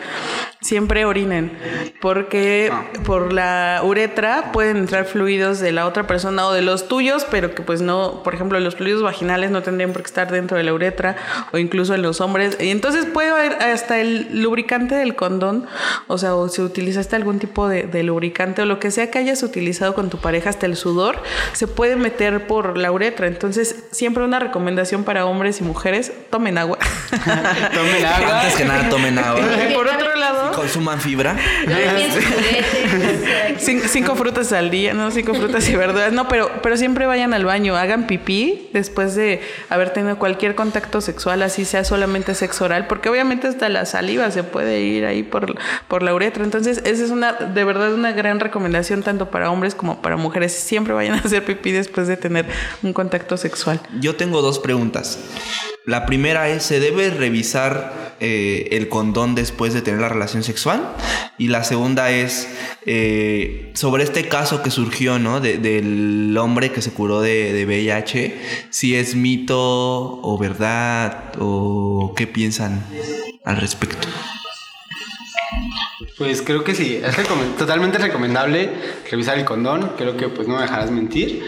siempre orinen, porque por la uretra pueden entrar fluidos de la otra persona o de los tuyos, pero que pues no, por ejemplo, los fluidos vaginales no tendrían por qué estar dentro de la uretra o incluso en los hombres. Y entonces puede haber hasta el lubricante del condón, o sea, o si utilizaste algún tipo de, de lubricante o lo que sea que hayas utilizado con tu pareja, hasta el sudor, se puede meter por la uretra. Entonces, siempre una recomendación para hombres y mujeres, tomen agua. Tomen agua. Antes que nada, tomen agua. por otro lado, Consuman fibra. Cin- cinco frutas al día, ¿no? Cinco frutas y verduras. No, pero, pero siempre vayan al baño, hagan pipí después de haber tenido cualquier contacto sexual, así sea solamente sexo oral, porque obviamente hasta la saliva se puede ir ahí por, por la uretra. Entonces, esa es una, de verdad, una gran recomendación tanto para hombres como para mujeres. Siempre vayan a hacer pipí después de tener un contacto sexual. Yo tengo dos preguntas. La primera es, ¿se debe revisar eh, el condón después de tener la relación sexual? Y la segunda es, eh, sobre este caso que surgió, ¿no? De- del hombre que se curó de, de VIH, si es mito o verdad o qué piensan al respecto. Pues creo que sí, es recome- totalmente recomendable revisar el condón, creo que pues no me dejarás mentir.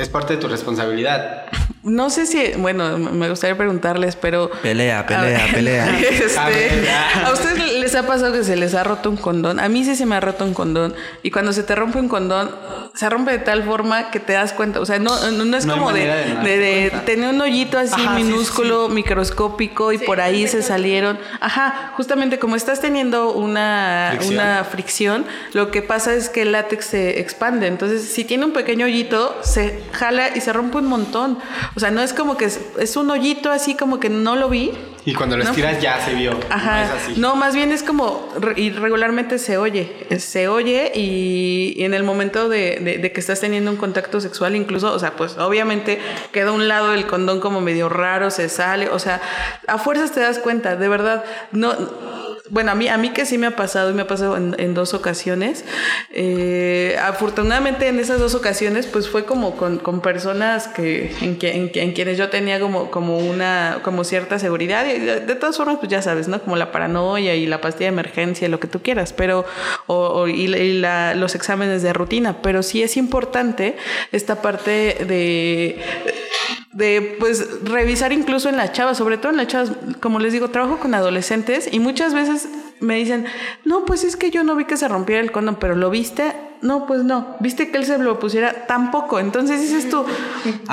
Es parte de tu responsabilidad. No sé si, bueno, me gustaría preguntarles, pero... Pelea, pelea, A- pelea. Este, A ver, ya. ¿A ustedes les ha pasado que se les ha roto un condón? A mí sí se me ha roto un condón. Y cuando se te rompe un condón, se rompe de tal forma que te das cuenta. O sea, no, no, no es No como de, de de- tener un hoyito así Ajá, sí, minúsculo, microscópico, y por ahí se salieron. Ajá, justamente como estás teniendo una Fricción. una fricción, lo que pasa es que el látex se expande. Entonces, si tiene un pequeño hoyito, se jala y se rompe un montón. O sea, no es como que es, es un hoyito así como que no lo vi. Y cuando lo No. estiras ya se vio. Ajá. No es así. No, más bien es como y regularmente se oye, se oye y, y en el momento de, de- de que estás teniendo un contacto sexual, incluso, o sea, pues obviamente queda un lado del condón como medio raro, se sale, o sea, a fuerzas te das cuenta, de verdad, no. Bueno, a mí, a mí que sí me ha pasado y me ha pasado en, en dos ocasiones. eh, afortunadamente en esas dos ocasiones, pues fue como con, con personas que en, que- en que- en quienes yo tenía como, como una, como cierta seguridad. De, todas formas, pues ya sabes, ¿no? Como la paranoia y la pastilla de emergencia, lo que tú quieras, pero, o, o- y, y la- los exámenes de rutina. Pero sí es importante esta parte de de pues revisar incluso en las chavas, sobre todo en las chavas, como les digo, trabajo con adolescentes y muchas veces me dicen, no, pues es que yo no vi que se rompiera el condón, pero ¿lo viste? No, pues no. ¿Viste que él se lo pusiera? Tampoco. Entonces dices tú,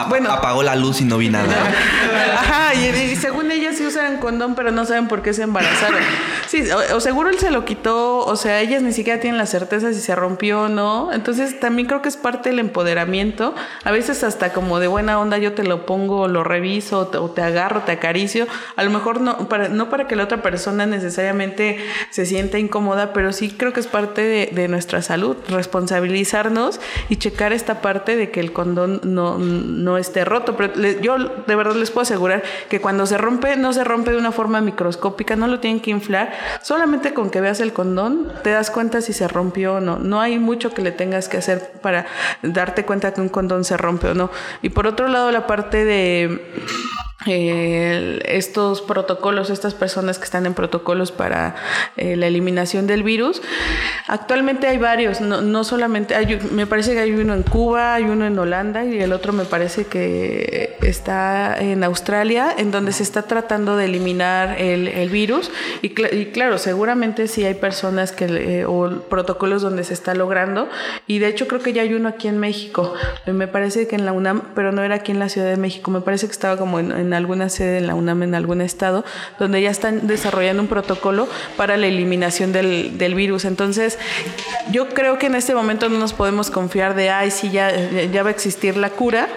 bueno, Apagó la luz y no vi nada. Ajá, y, y según ellas sí usan condón, pero no saben por qué se embarazaron. Sí, o, o seguro él se lo quitó, o sea, ellas ni siquiera tienen la certeza si se rompió o no. Entonces también creo que es parte del empoderamiento. A veces hasta como de buena onda yo te lo pongo, lo reviso, o te, o te agarro, te acaricio. A lo mejor no para, no para que la otra persona necesariamente se sienta incómoda, pero sí creo que es parte de, nuestra salud, responsabilizarnos y checar esta parte de que el condón no, no esté roto. Pero yo de verdad les puedo asegurar que cuando se rompe, no se rompe de una forma microscópica, no lo tienen que inflar. Solamente con que veas el condón te das cuenta si se rompió o no. No hay mucho que le tengas que hacer para darte cuenta que un condón se rompe o no. Y por otro lado, la parte de eh, estos protocolos, estas personas que están en protocolos para eh, la eliminación del virus. Actualmente hay varios, no, no solamente, hay, me parece que hay uno en Cuba, hay uno en Holanda y el otro me parece que está en Australia, en donde se está tratando de eliminar el, el virus. Y, cl- y claro, seguramente sí hay personas que, eh, o protocolos donde se está logrando. Y de hecho creo que ya hay uno aquí en México. Me parece que en la UNAM, pero no era aquí en la Ciudad de México, me parece que estaba como en, en alguna sede en la UNAM, en algún estado, donde ya están desarrollando un protocolo para la eliminación del, del virus. Entonces, yo creo que en este momento no nos podemos confiar de, ay, sí, ya, ya va a existir la cura.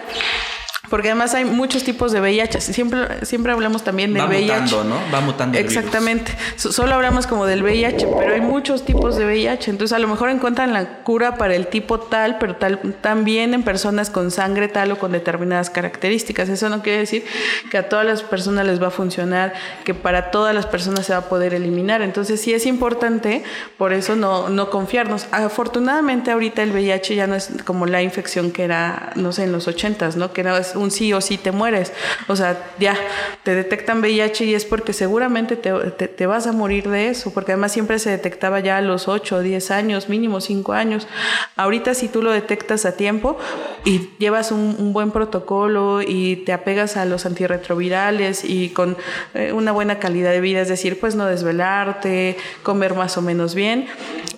Porque además hay muchos tipos de VIH. Siempre, siempre hablamos también del Va VIH. mutando, ¿no? Va mutando virus. Exactamente. So- Solo hablamos como del VIH, pero hay muchos tipos de VIH. Entonces, a lo mejor encuentran la cura para el tipo tal, pero tal, también en personas con sangre tal o con determinadas características. Eso no quiere decir que a todas las personas les va a funcionar, que para todas las personas se va a poder eliminar. Entonces, sí es importante, por eso no, no confiarnos. Afortunadamente, ahorita el VIH ya no es como la infección que era, no sé, en los 80s, ¿no? Que era un sí o sí te mueres. O sea, ya te detectan VIH y es porque seguramente te, te- vas a morir de eso, porque además siempre se detectaba ya a los 8 o 10 años, mínimo 5 años. Ahorita si tú lo detectas a tiempo y llevas un, un buen protocolo y te apegas a los antirretrovirales y con eh, una buena calidad de vida, es decir, pues no desvelarte, comer más o menos bien,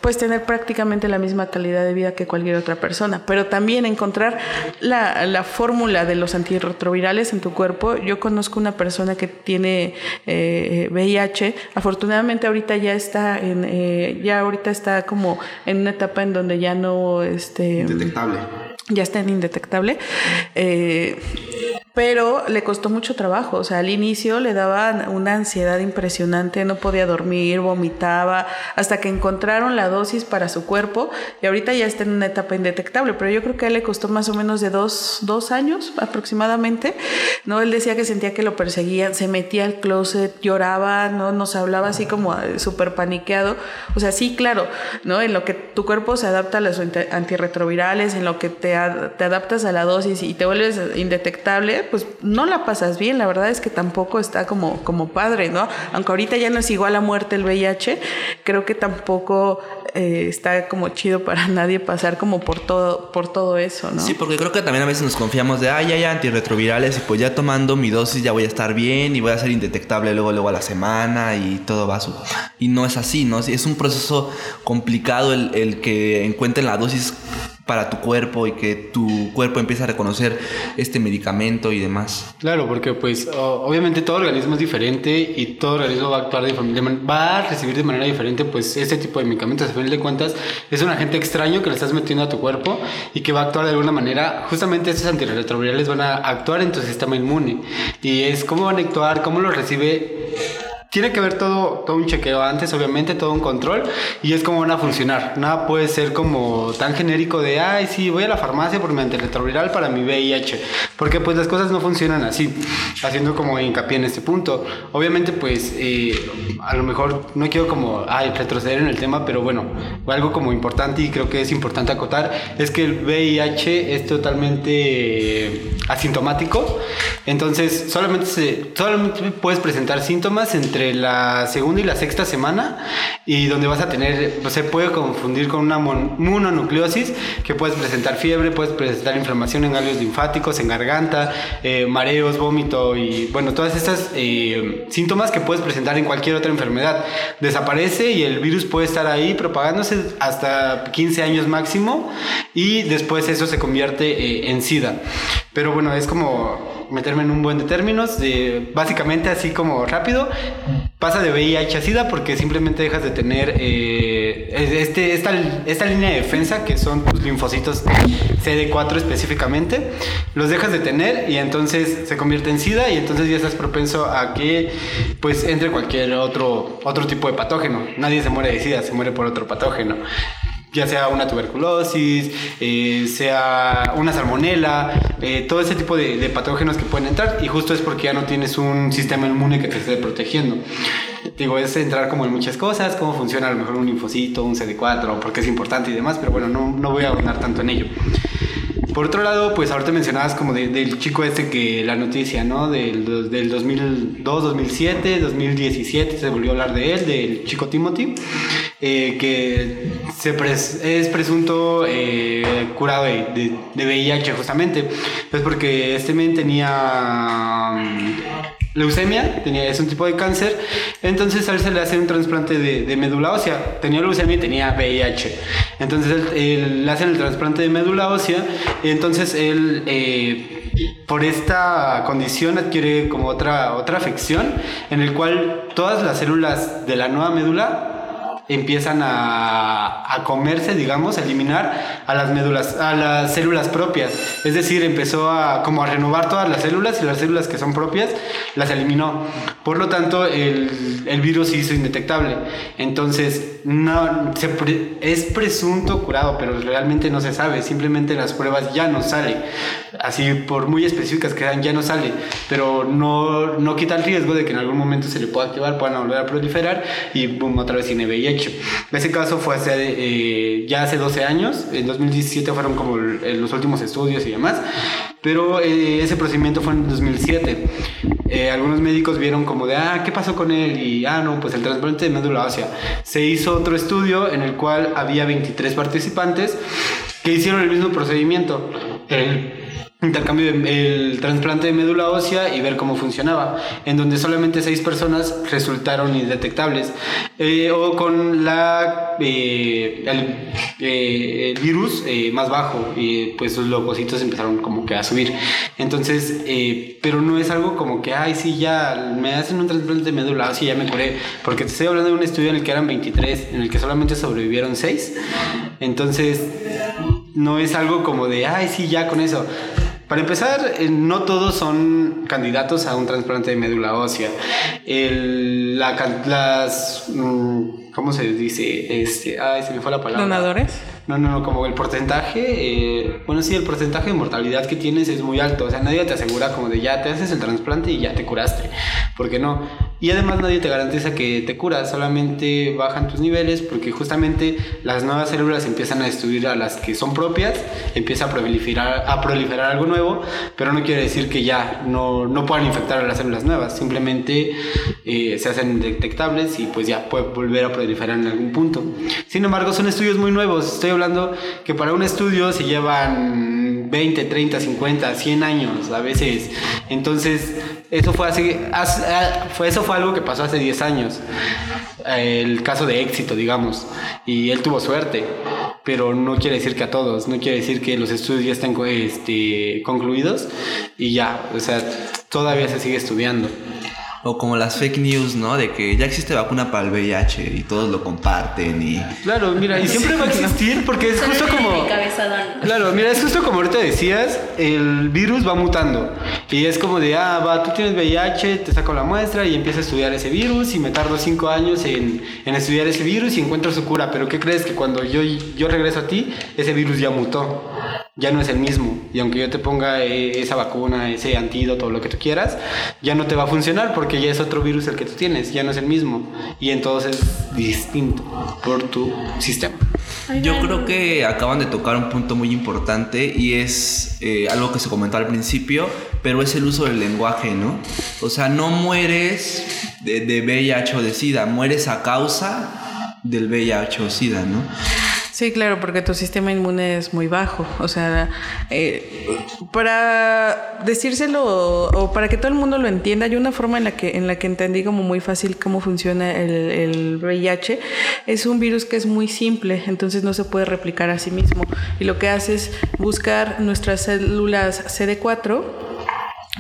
pues tener prácticamente la misma calidad de vida que cualquier otra persona. Pero también encontrar la, la fórmula de los antirretrovirales en tu cuerpo. Yo conozco una persona que tiene eh, VIH, afortunadamente ahorita ya está en, eh, ya ahorita está como en una etapa en donde ya no, este, Detectable. Ya está en indetectable. Eh, pero le costó mucho trabajo, o sea, al inicio le daba una ansiedad impresionante, no podía dormir, vomitaba, hasta que encontraron la dosis para su cuerpo y ahorita ya está en una etapa indetectable, pero yo creo que a él le costó más o menos de dos, dos años aproximadamente, ¿no? Él decía que sentía que lo perseguían, se metía al closet, lloraba, ¿no? Nos hablaba así como eh, súper paniqueado, o sea, sí, claro, ¿no? En lo que tu cuerpo se adapta a los anti- antirretrovirales, en lo que te, te adaptas a la dosis y te vuelves indetectable, pues no la pasas bien. La verdad es que tampoco está como, como padre, ¿no? Aunque ahorita ya no es igual a muerte el VIH, creo que tampoco eh, está como chido para nadie pasar como por todo, por todo eso, ¿no? Sí, porque creo que también a veces nos confiamos de, ah, ya, ya, antirretrovirales, y pues ya tomando mi dosis ya voy a estar bien y voy a ser indetectable luego, luego a la semana y todo va a su... Y no es así, ¿no? Es un proceso complicado el, el que encuentren la dosis para tu cuerpo y que tu cuerpo empiece a reconocer este medicamento y demás. Claro, porque pues obviamente todo organismo es diferente y todo organismo va a actuar de, forma- de man- va a recibir de manera diferente pues este tipo de medicamentos. A final de cuentas es un agente extraño que le estás metiendo a tu cuerpo y que va a actuar de alguna manera. Justamente estos antirretrovirales van a actuar en tu sistema inmune y es cómo van a actuar, cómo lo recibe tiene que haber todo, todo un chequeo antes, obviamente, todo un control, y es cómo van a funcionar. Nada puede ser como tan genérico de, ay, sí, voy a la farmacia por mi antirretroviral para mi VIH, porque pues las cosas no funcionan así, haciendo como hincapié en este punto. Obviamente, pues, eh, a lo mejor no quiero como, ay, retroceder en el tema, pero bueno, algo como importante y creo que es importante acotar, es que el VIH es totalmente asintomático, entonces solamente, se, solamente puedes presentar síntomas entre la segunda y la sexta semana y donde vas a tener, pues, se puede confundir con una mon- mononucleosis que puedes presentar fiebre, puedes presentar inflamación en ganglios linfáticos, en garganta, eh, mareos, vómito y bueno, todas estas eh, síntomas que puedes presentar en cualquier otra enfermedad. Desaparece y el virus puede estar ahí propagándose hasta 15 años máximo y después eso se convierte eh, en SIDA. Pero bueno, es como meterme en un buen de términos, básicamente así como rápido, pasa de VIH a SIDA porque simplemente dejas de tener eh, este, esta, esta línea de defensa que son tus linfocitos CD4 específicamente, los dejas de tener y entonces se convierte en SIDA y entonces ya estás propenso a que pues entre cualquier otro, otro tipo de patógeno. Nadie se muere de SIDA, se muere por otro patógeno ya sea una tuberculosis, eh, sea una salmonela, eh, todo ese tipo de, de patógenos que pueden entrar y justo es porque ya no tienes un sistema inmune que te esté protegiendo. Digo, es entrar como en muchas cosas, cómo funciona a lo mejor un linfocito, un CD4, por qué es importante y demás, pero bueno, no, no voy a abundar tanto en ello. Por otro lado, pues ahorita mencionabas como de- del chico este que la noticia, ¿no? Del, del 2002, 2007, 2017, se volvió a hablar de él, del chico Timothy, eh, que es presunto eh, curado de, de- de VIH justamente. Pues porque este men tenía leucemia, tenía, es un tipo de cáncer, entonces a él se le hace un trasplante de, médula ósea, tenía leucemia y tenía VIH, entonces él, le hacen el trasplante de médula ósea. Entonces él eh, por esta condición adquiere como otra, otra afección en el cual todas las células de la nueva médula empiezan a, a comerse, digamos, a eliminar a las médulas, a las células propias. Es decir, empezó a como a renovar todas las células y las células que son propias las eliminó. Por lo tanto, el, el virus se hizo indetectable. Entonces, no, se pre- es presunto curado, pero realmente no se sabe. Simplemente las pruebas ya no sale. Así, por muy específicas que sean, ya no sale. Pero no, no quita el riesgo de que en algún momento se le pueda activar, puedan volver a proliferar y boom, otra vez tiene VIH. VIH. Ese caso fue hace, eh, ya hace 12 años, en 2017 fueron como los últimos estudios y demás, pero eh, ese procedimiento fue en 2007. Eh, algunos médicos vieron como de, ah, ¿qué pasó con él? Y, ah, no, pues el trasplante de médula ósea. Se hizo otro estudio en el cual había 23 participantes que hicieron el mismo procedimiento. El intercambio el trasplante de médula ósea y ver cómo funcionaba, en donde solamente seis personas resultaron indetectables. Eh, o con la eh, el, eh, el virus eh, más bajo y pues los leucocitos empezaron como que a subir. Entonces pero no es algo como que ay sí ya me hacen un trasplante de médula ósea y ya me curé porque te estoy hablando de un estudio en el que eran 23 en el que solamente sobrevivieron 6 entonces no es algo como de, ay, sí, ya con eso. Para empezar, eh, no todos son candidatos a un trasplante de médula ósea. El- la las, mm, ¿cómo se dice? Este, ay, se me fue la palabra. ¿Donadores? No, no, no, como el porcentaje, eh, bueno, sí, el porcentaje de mortalidad que tienes es muy alto. O sea, nadie te asegura como de ya te haces el trasplante y ya te curaste. ¿Por qué no? Y además nadie te garantiza que te curas, solamente bajan tus niveles porque justamente las nuevas células empiezan a destruir a las que son propias, empieza a proliferar, a proliferar algo nuevo, pero no quiere decir que ya no, no puedan infectar a las células nuevas, simplemente eh, se hacen detectables y pues ya puede volver a proliferar en algún punto. Sin embargo, son estudios muy nuevos, estoy hablando que para un estudio se llevan 20, 30, 50, 100 años a veces. Entonces, eso fue, hace- ah, fue, eso fue algo que pasó hace 10 años. El caso de éxito, digamos. Y él tuvo suerte. Pero no quiere decir que a todos, no quiere decir que los estudios ya estén co- este, concluidos y ya, o sea, todavía se sigue estudiando. O como las fake news, ¿no? De que ya existe vacuna para el VIH y todos lo comparten y... Claro, mira, y siempre va a existir porque es justo como... Claro, mira, es justo como ahorita decías, el virus va mutando. Y es como de, ah, va, tú tienes VIH, te saco la muestra y empiezo a estudiar ese virus y me tardo cinco años en, en estudiar ese virus y encuentro su cura. Pero ¿qué crees? Que cuando yo, yo regreso a ti, ese virus ya mutó. Ya no es el mismo. Y aunque yo te ponga eh, esa vacuna, ese antídoto, lo que tú quieras, ya no te va a funcionar porque ya es otro virus el que tú tienes, ya no es el mismo. Y entonces es distinto por tu sistema. Yo creo que acaban de tocar un punto muy importante y es eh, algo que se comentó al principio, pero es el uso del lenguaje, ¿no? O sea, no mueres de, de VIH o de SIDA, mueres a causa del VIH o SIDA, ¿no? Sí, claro, porque tu sistema inmune es muy bajo. O sea, eh, para decírselo o para que todo el mundo lo entienda, hay una forma en la que, en la que entendí como muy fácil cómo funciona el, el VIH. Es un virus que es muy simple, entonces no se puede replicar a sí mismo. Y lo que hace es buscar nuestras células CD4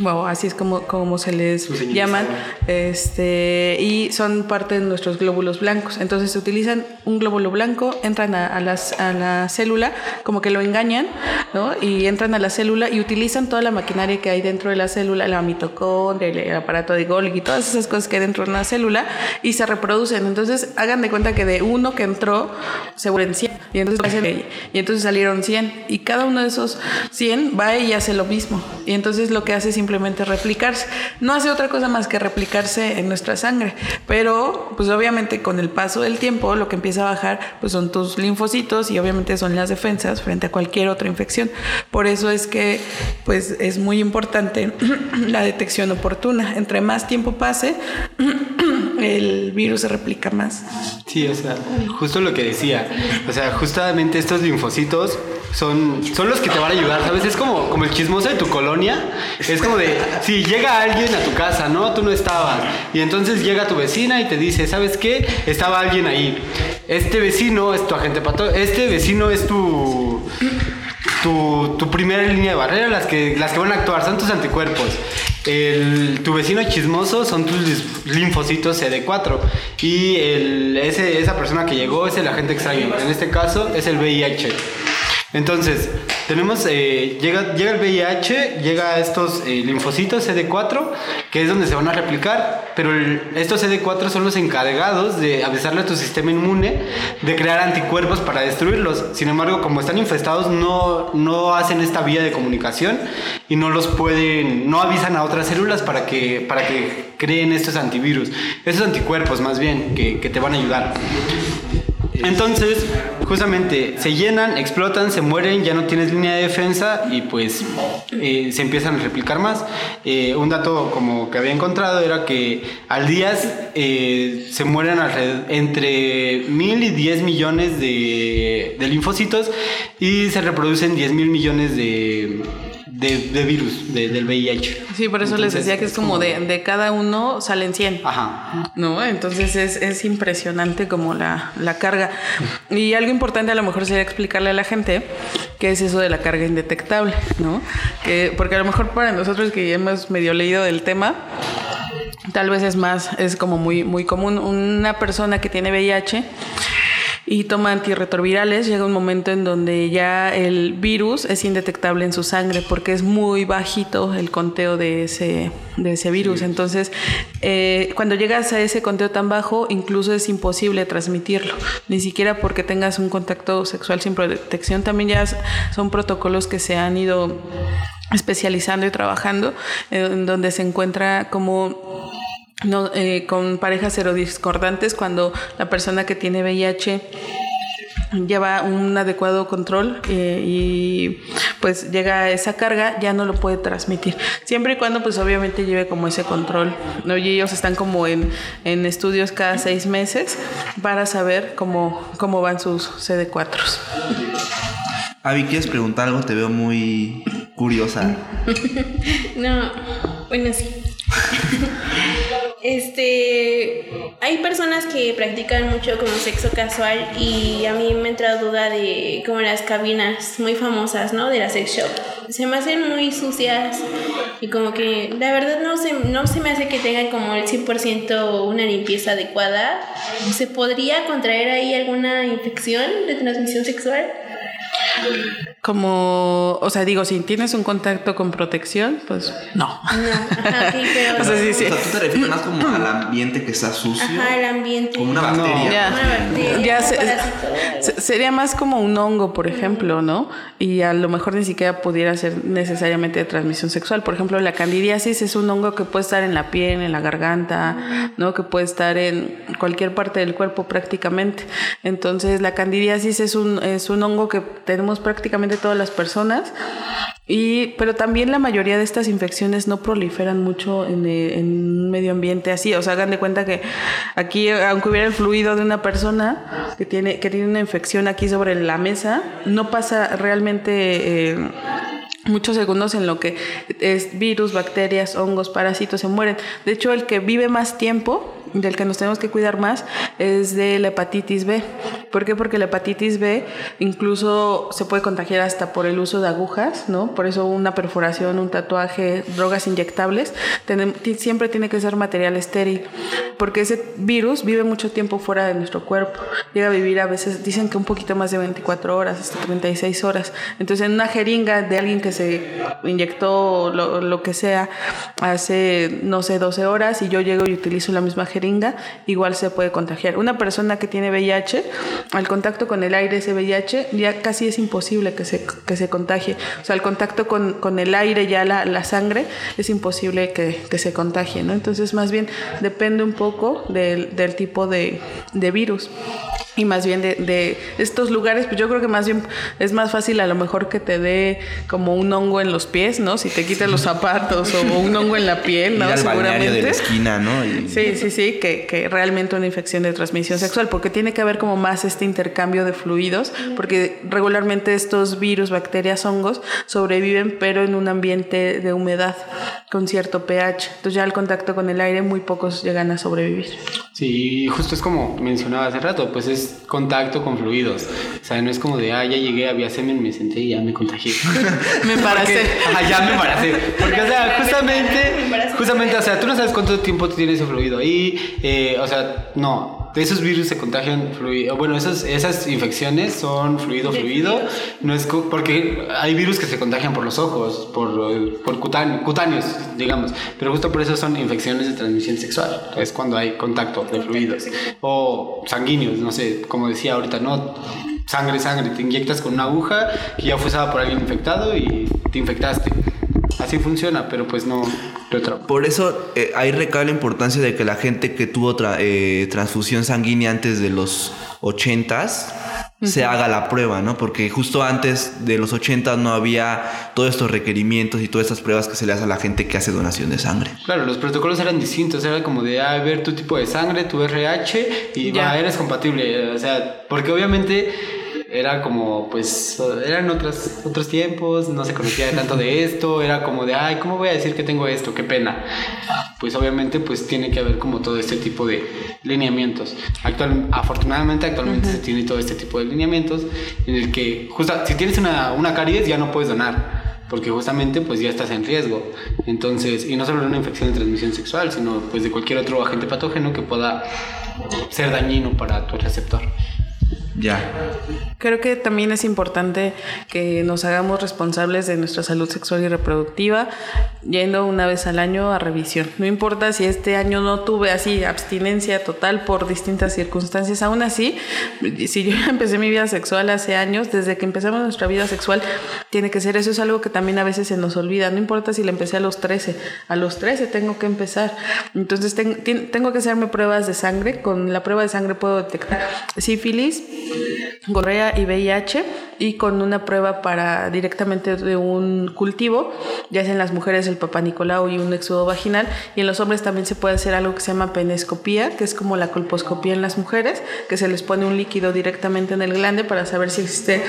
Wow, así es como, como se les llaman, este, y son parte de nuestros glóbulos blancos. Entonces se utilizan un glóbulo blanco, entran a, a las, a la célula, como que lo engañan, ¿no? Y entran a la célula y utilizan toda la maquinaria que hay dentro de la célula, la mitocondria, el, el aparato de Golgi, todas esas cosas que hay dentro de una célula, y se reproducen. Entonces hagan de cuenta que de uno que entró, se vuelven 100. Y entonces, y entonces salieron 100. Y cada uno de esos 100 va y hace lo mismo. Y entonces lo que hace es simplemente replicarse. No hace otra cosa más que replicarse en nuestra sangre. Pero, pues obviamente con el paso del tiempo, lo que empieza a bajar, pues son tus linfocitos y obviamente son las defensas frente a cualquier otra infección. Por eso es que, pues es muy importante la detección oportuna. Entre más tiempo pase, el virus se replica más. Sí, o sea, justo lo que decía. O sea, justamente estos linfocitos son, son los que te van a ayudar, ¿sabes? Es como, como el chismoso de tu colonia. Es como de, si llega alguien a tu casa, ¿no? Tú no estabas. Y entonces llega tu vecina y te dice, ¿sabes qué? Estaba alguien ahí. Este vecino es tu agente pato. Este vecino es tu... Tu, tu primera línea de barrera, las que, las que van a actuar, son tus anticuerpos. El, tu vecino chismoso son tus linfocitos CD4 y el, ese, esa persona que llegó es el agente extraño. En este caso es el VIH. Entonces, tenemos, eh, llega, llega el VIH, llega a estos eh, linfocitos CD4, que es donde se van a replicar, pero el- estos CD4 son los encargados de avisarle a tu sistema inmune de crear anticuerpos para destruirlos. Sin embargo, como están infestados, no, no hacen esta vía de comunicación y no los pueden, no avisan a otras células para que, para que creen estos antivirus, estos anticuerpos más bien, que, que te van a ayudar. Entonces, justamente se llenan, explotan, se mueren, ya no tienes línea de defensa y pues eh, se empiezan a replicar más. Eh, un dato como que había encontrado era que al día eh, se mueren entre mil y 10 millones de, de linfocitos y se reproducen 10 mil millones de, de, de virus de- del VIH. Sí, por eso les Entonces, decía que es como de, de cada uno salen 100. Ajá. ¿no? Entonces es, es impresionante como la, la carga. Y algo importante a lo mejor sería explicarle a la gente qué es eso de la carga indetectable, ¿no? Que, porque a lo mejor para nosotros que ya hemos medio leído del tema, tal vez es más, es como muy, muy común. Una persona que tiene VIH y toma antirretrovirales, llega un momento en donde ya el virus es indetectable en su sangre porque es muy bajito el conteo de ese, de ese virus. Entonces, eh, cuando llegas a ese conteo tan bajo, incluso es imposible transmitirlo. Ni siquiera porque tengas un contacto sexual sin protección, también ya son protocolos que se han ido especializando y trabajando, en donde se encuentra como no, eh, con parejas serodiscordantes cuando la persona que tiene VIH lleva un adecuado control eh, y pues llega a esa carga ya no lo puede transmitir siempre y cuando pues obviamente lleve como ese control ¿no? y ellos están como en, en estudios cada seis meses para saber cómo, cómo van sus CD4s Avi, ¿quieres preguntar algo? Te veo muy curiosa. No, bueno, sí. Este, hay personas que practican mucho como sexo casual y a mí me entra duda de como las cabinas muy famosas, ¿no? De la sex shop. Se me hacen muy sucias y como que la verdad no se, no se me hace que tengan como el 100% una limpieza adecuada. ¿Se podría contraer ahí alguna infección de transmisión sexual? Como o sea digo si tienes un contacto con protección pues no No, ajá, ok, pero... O sea, sí, sí. O sea, tú te refieres más como al ambiente que está sucio. Ajá, el ambiente. Como una bacteria. Ya. Una bacteria, Ya se- sería más como un hongo, por ejemplo, ¿no? Y a lo mejor ni siquiera pudiera ser necesariamente de transmisión sexual. Por ejemplo, la candidiasis es un hongo que puede estar en la piel, en la garganta, ¿no? Que puede estar en cualquier parte del cuerpo prácticamente. Entonces, la candidiasis es un, es un hongo que tenemos prácticamente todas las personas. Y, pero también la mayoría de estas infecciones no proliferan mucho en, eh, en un medio ambiente así. O sea, hagan de cuenta que aquí, aunque hubiera el fluido de una persona que tiene, que tiene una infección aquí sobre la mesa, no pasa realmente eh, muchos segundos en lo que es virus, bacterias, hongos, parásitos se mueren. De hecho, el que vive más tiempo, del que nos tenemos que cuidar más, es de la hepatitis B. ¿Por qué? Porque la hepatitis B incluso se puede contagiar hasta por el uso de agujas, ¿no? Por eso una perforación, un tatuaje, drogas inyectables, siempre tiene que ser material estéril, porque ese virus vive mucho tiempo fuera de nuestro cuerpo. Llega a vivir a veces, dicen que un poquito más de 24 horas, hasta 36 horas. Entonces, en una jeringa de alguien que se inyectó lo, lo que sea hace, no sé, 12 horas y yo llego y utilizo la misma jeringa, igual se puede contagiar. Una persona que tiene VIH, al contacto con el aire ese VIH, ya casi es imposible que se, que se contagie. O sea, el contacto con, con el aire, ya la, la sangre, es imposible que, que se contagie, ¿no? Entonces, más bien depende un poco del, del tipo de, de virus. Y más bien de, de estos lugares, pues yo creo que más bien es más fácil a lo mejor que te dé como un hongo en los pies, ¿no? Si te quitas los zapatos o un hongo en la piel, ¿no? Ir al balneario de la Seguramente. esquina, ¿no? Y- Sí, sí, sí, que, que realmente una infección de transmisión sexual, porque tiene que haber como más este intercambio de fluidos, porque regularmente estos virus, bacterias, hongos sobreviven, pero en un ambiente de humedad con cierto pH. Entonces ya al contacto con el aire muy pocos llegan a sobrevivir. Sí, justo es como mencionaba hace rato, pues es contacto con fluidos. O sea, no es como de, ah, ya llegué, había semen, me senté y ya me contagié. Me parece. Ah, ya me embaracé. Porque, o sea, justamente, justamente, o sea, tú no sabes cuánto tiempo tiene ese fluido ahí. eh, o sea, no. Esos virus se contagian fluido. Bueno, esas, esas infecciones son fluido, fluido. No es porque hay virus que se contagian por los ojos, por, por cutáneo- cutáneos, digamos. Pero justo por eso son infecciones de transmisión sexual. Es cuando hay contacto de fluidos. O sanguíneos, no sé, como decía ahorita, ¿no? Sangre, sangre. Te inyectas con una aguja que ya fue usada por alguien infectado y te infectaste. Así funciona, pero pues no de otra Por eso eh, ahí recae la importancia de que la gente que tuvo tra- eh, transfusión sanguínea antes de los 80s se haga la prueba, ¿no? Porque justo antes de los 80 no había todos estos requerimientos y todas estas pruebas que se le hace a la gente que hace donación de sangre. Claro, los protocolos eran distintos, era como de ah, ver tu tipo de sangre, tu RH y Ya. va, eres compatible, o sea, porque obviamente era como, pues, eran otros, otros tiempos, no se conocía tanto de esto, era como de, ay, ¿cómo voy a decir que tengo esto? Qué pena. Pues obviamente, pues tiene que haber como todo este tipo de lineamientos. Actual, afortunadamente, actualmente se tiene todo este tipo de lineamientos en el que, justo, si tienes una, una caries ya no puedes donar porque justamente pues ya estás en riesgo. Entonces, y no solo de una infección de transmisión sexual, sino pues de cualquier otro agente patógeno que pueda ser dañino para tu receptor. Ya. Creo que también es importante que nos hagamos responsables de nuestra salud sexual y reproductiva yendo una vez al año a revisión. No importa si este año no tuve así abstinencia total por distintas circunstancias, aún así, si yo empecé mi vida sexual hace años, desde que empezamos nuestra vida sexual, tiene que ser eso, es algo que también a veces se nos olvida. No importa si la empecé a los 13, a los 13 tengo que empezar. Entonces ten- ten- tengo que hacerme pruebas de sangre. Con la prueba de sangre puedo detectar sífilis, gonorrea y VIH y con una prueba para directamente de un cultivo, ya sea en las mujeres el papá Nicolau y un éxodo vaginal y en los hombres también se puede hacer algo que se llama penescopía, que es como la colposcopía en las mujeres, que se les pone un líquido directamente en el glande para saber si existe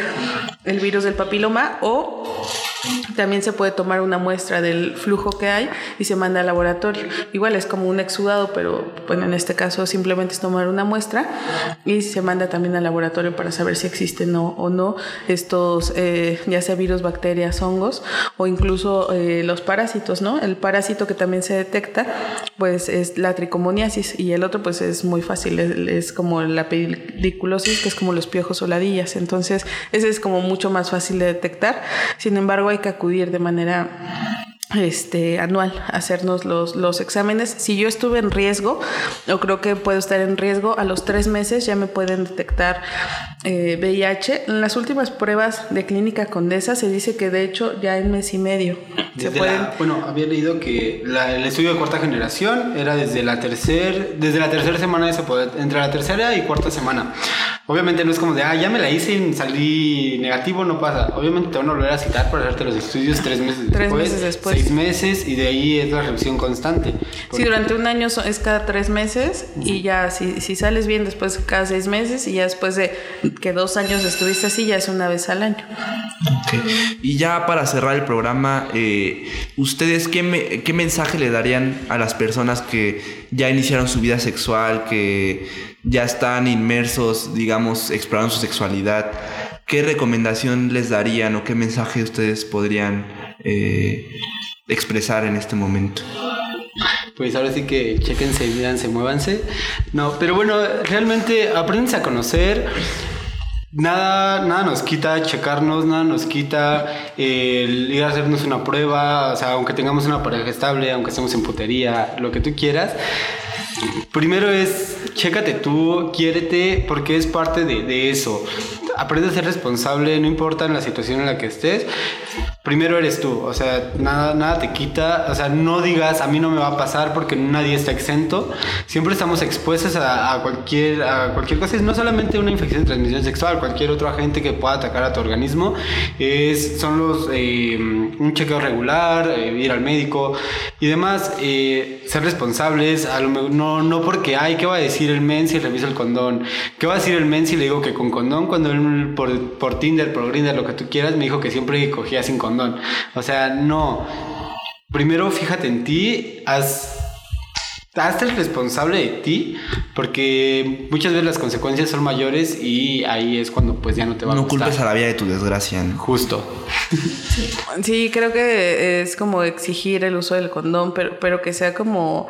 el virus del papiloma o también se puede tomar una muestra del flujo que hay y se manda al laboratorio. Igual es como un exudado, pero bueno, en este caso simplemente es tomar una muestra y se manda también al laboratorio para saber si existen o, o no estos, eh, ya sea virus, bacterias, hongos o incluso eh, los parásitos, ¿no? El parásito que también se detecta, pues es la tricomoniasis y el otro pues es muy fácil, es, es como la pediculosis, que es como los piojos o ladillas. Entonces, ese es como mucho más fácil de detectar. Sin embargo, hay que acudir de manera este, anual hacernos los, los exámenes. Si yo estuve en riesgo, o creo que puedo estar en riesgo, a los tres meses ya me pueden detectar eh, VIH. En las últimas pruebas de clínica condesa se dice que de hecho ya en mes y medio se pueden... la- bueno, había leído que la- el estudio de cuarta generación era desde la tercer, desde la tercera semana de poder, entre la tercera y cuarta semana. Obviamente no es como de, ah, ya me la hice y salí negativo, no pasa. Obviamente te van a volver a citar para hacerte los estudios tres meses Tres después. meses después. Seis meses y de ahí es la revisión constante. Sí, durante un año es cada tres meses y ya si, si sales bien después cada seis meses y ya después de que dos años estuviste así ya es una vez al año. Ok. Y ya para cerrar el programa, eh, ¿ustedes qué, me- qué mensaje le darían a las personas que ya iniciaron su vida sexual, que ya están inmersos, digamos, explorando su sexualidad? ¿Qué recomendación les darían o qué mensaje ustedes podrían eh, expresar en este momento? Pues ahora sí que chequense, mídanse, muévanse. No, pero bueno, realmente aprendense a conocer. Nada, nada nos quita checarnos, nada nos quita el ir a hacernos una prueba, o sea, aunque tengamos una pareja estable, aunque estemos en putería, lo que tú quieras. Primero es, chécate tú, quiérete, porque es parte de, eso. Aprende a ser responsable, no importa en la situación en la que estés. Primero eres tú, o sea, nada, nada te quita, o sea, no digas a mí no me va a pasar porque nadie está exento. Siempre estamos expuestos a, cualquier, a cualquier cosa, no solamente una infección de transmisión sexual, cualquier otro agente que pueda atacar a tu organismo. Es, son los, eh, un chequeo regular, eh, ir al médico y demás, eh, ser responsables, a lo mejor, no, no porque, ay, ¿qué va a decir el men si reviso el condón? ¿Qué va a decir el men si le digo que con condón? Cuando él por, por Tinder, por Grindr, lo que tú quieras, me dijo que siempre cogía sin condón. O sea, no. Primero fíjate en ti, haz... Hazte el responsable de ti, porque muchas veces las consecuencias son mayores y ahí es cuando pues ya no te va a No gustar. culpes a la vida de tu desgracia. ¿no? Justo. Sí, creo que es como exigir el uso del condón, pero, pero que sea como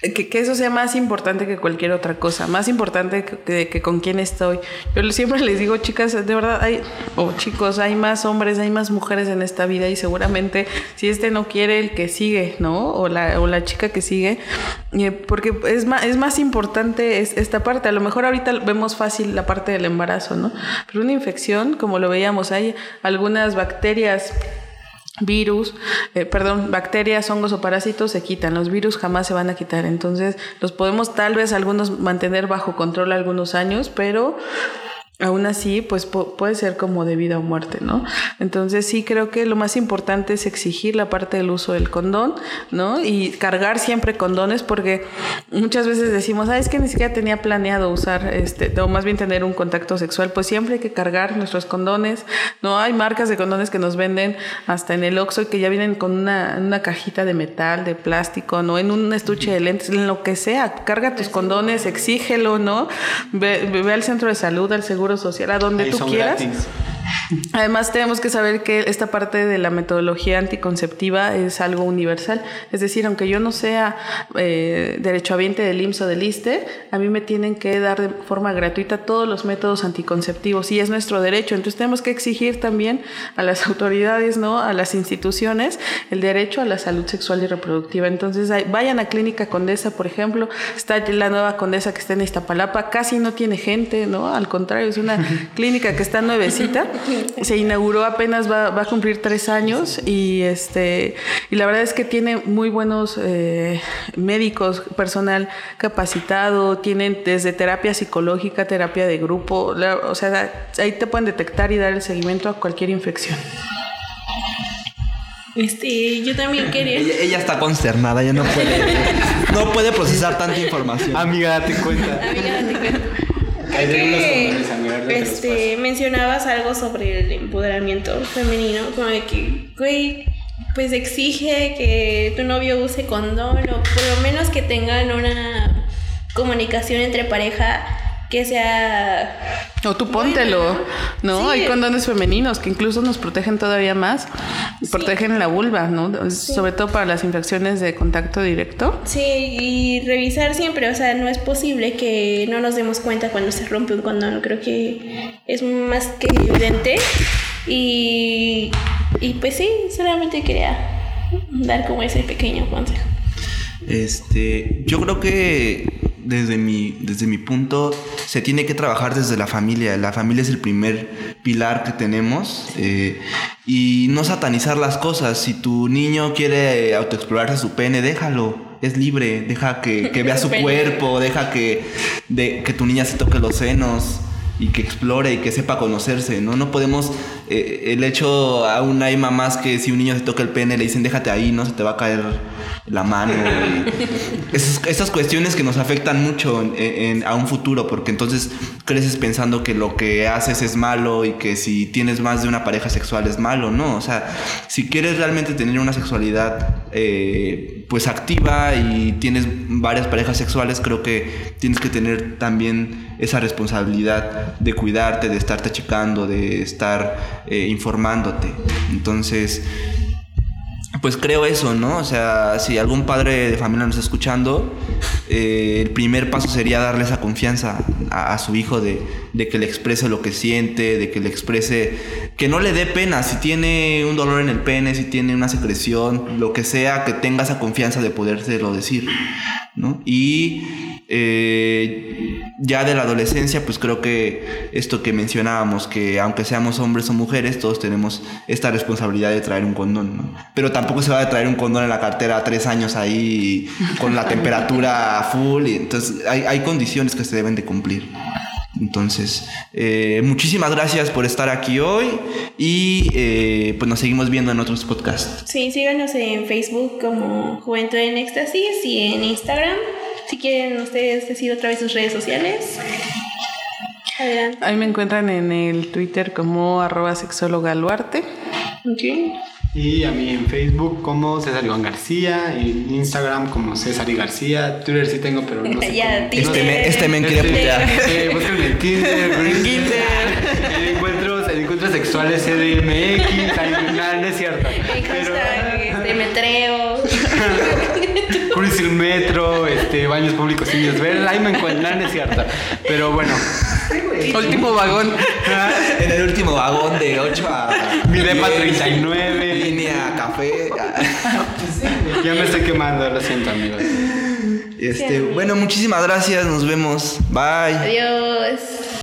que, que eso sea más importante que cualquier otra cosa, más importante que, que- que con quién estoy. Yo siempre les digo, chicas, de verdad, hay, o chicos, hay más hombres, hay más mujeres en esta vida y seguramente si este no quiere, el que sigue, ¿no? O la, o la chica que sigue, eh, porque es más, es más importante es- esta parte. A lo mejor ahorita vemos fácil la parte del embarazo, ¿no? Pero una infección, como lo veíamos, hay algunas bacterias virus, eh, perdón, bacterias, hongos o parásitos se quitan, los virus jamás se van a quitar, entonces los podemos tal vez algunos mantener bajo control algunos años, pero aún así pues pu- puede ser como de vida o muerte, ¿no? Entonces sí creo que lo más importante es exigir la parte del uso del condón, ¿no? Y cargar siempre condones porque muchas veces decimos, ah, es que ni siquiera tenía planeado usar, este, o más bien tener un contacto sexual, pues siempre hay que cargar nuestros condones, ¿no? Hay marcas de condones que nos venden hasta en el Oxxo y que ya vienen con una, una cajita de metal, de plástico, ¿no? En un estuche de lentes, en lo que sea, carga tus condones, exígelo, ¿no? Ve- ve al centro de salud, al seguro social, a donde Ahí tú son quieras. gratis. Además tenemos que saber que esta parte de la metodología anticonceptiva es algo universal. Es decir, aunque yo no sea eh, derechohabiente del IMSS o del ISTE, a mí me tienen que dar de forma gratuita todos los métodos anticonceptivos y es nuestro derecho. Entonces tenemos que exigir también a las autoridades, ¿no? a las instituciones, el derecho a la salud sexual y reproductiva. Entonces vayan a Clínica Condesa, por ejemplo, está la nueva Condesa que está en Iztapalapa, casi no tiene gente, ¿no? Al contrario, es una clínica que está nuevecita. Se inauguró apenas, va, va a cumplir tres años y este y la verdad es que tiene muy buenos eh, médicos, personal capacitado, tienen desde terapia psicológica, terapia de grupo, la- o sea, ahí te pueden detectar y dar el seguimiento a cualquier infección. Este, yo también quería. Ella, ella está consternada, ya no puede, no puede procesar tanta información. Amiga, date cuenta. Amiga, date cuenta. Unos que, este, mencionabas algo sobre el empoderamiento femenino, como de que, güey, pues exige que tu novio use condón o por lo menos que tengan una comunicación entre pareja que sea O tú póntelo, ¿no? Sí. Hay condones femeninos que incluso nos protegen todavía más, protegen la vulva, ¿no? Sobre todo para las infecciones de contacto directo. Sí, y revisar siempre, o sea, no es posible que no nos demos cuenta cuando se rompe un condón, creo que es más que evidente y, y pues sí, solamente quería dar como ese pequeño consejo. Este, yo creo que desde mi, desde mi punto se tiene que trabajar desde la familia. La familia es el primer pilar que tenemos eh, y no satanizar las cosas. Si tu niño quiere autoexplorarse su pene, déjalo. Es libre, deja que, que vea su cuerpo, deja que, de, que tu niña se toque los senos y que explore y que sepa conocerse, ¿no? No podemos, eh, el hecho, aún hay mamás que si un niño se toca el pene le dicen déjate ahí, no se te va a caer la mano. esas, esas cuestiones que nos afectan mucho en- a un futuro, porque entonces creces pensando que lo que haces es malo y que si tienes más de una pareja sexual es malo, ¿no? O sea, si quieres realmente tener una sexualidad eh, pues activa y tienes varias parejas sexuales, creo que tienes que tener también esa responsabilidad de cuidarte, de estarte checando, de estar eh, informándote. Entonces, pues creo eso, ¿no? O sea, si algún padre de familia nos está escuchando, eh, el primer paso sería darle esa confianza a, su hijo de, de que le exprese lo que siente, de que le exprese, que no le dé pena, si tiene un dolor en el pene, si tiene una secreción, lo que sea, que tenga esa confianza de podérselo decir, ¿no? Y eh, ya de la adolescencia, pues creo que esto que mencionábamos, que aunque seamos hombres o mujeres, todos tenemos esta responsabilidad de traer un condón, ¿no? Pero se va a traer un condón en la cartera tres años ahí con la temperatura full, y entonces hay, hay condiciones que se deben de cumplir. Entonces, eh, muchísimas gracias por estar aquí hoy y eh, pues nos seguimos viendo en otros podcasts. Sí, síganos en Facebook como Juventud en Éxtasis y en Instagram. Si quieren ustedes decir otra vez sus redes sociales. Adelante. Ahí me encuentran en el Twitter como arroba sexóloga Luarte. Y a mí en Facebook como César Iván García, en Instagram como César y García, Twitter sí tengo, pero no sé Ya, cómo. Este, me- este men quiere putear. Eh, búsquenme en Tinder, en encuentros, en encuentros sexuales CDMX, ay, no, no es cierto. Pero, este, metreo. metro, este, baños públicos indios verdes, ahí me encuentran, es cierto. Pero bueno, Último vagón. En el último vagón de 8 a. mi depa 10, 39. Línea café. Ya me estoy quemando, lo siento, amigos. Este, bueno, muchísimas gracias. Nos vemos. Bye. Adiós.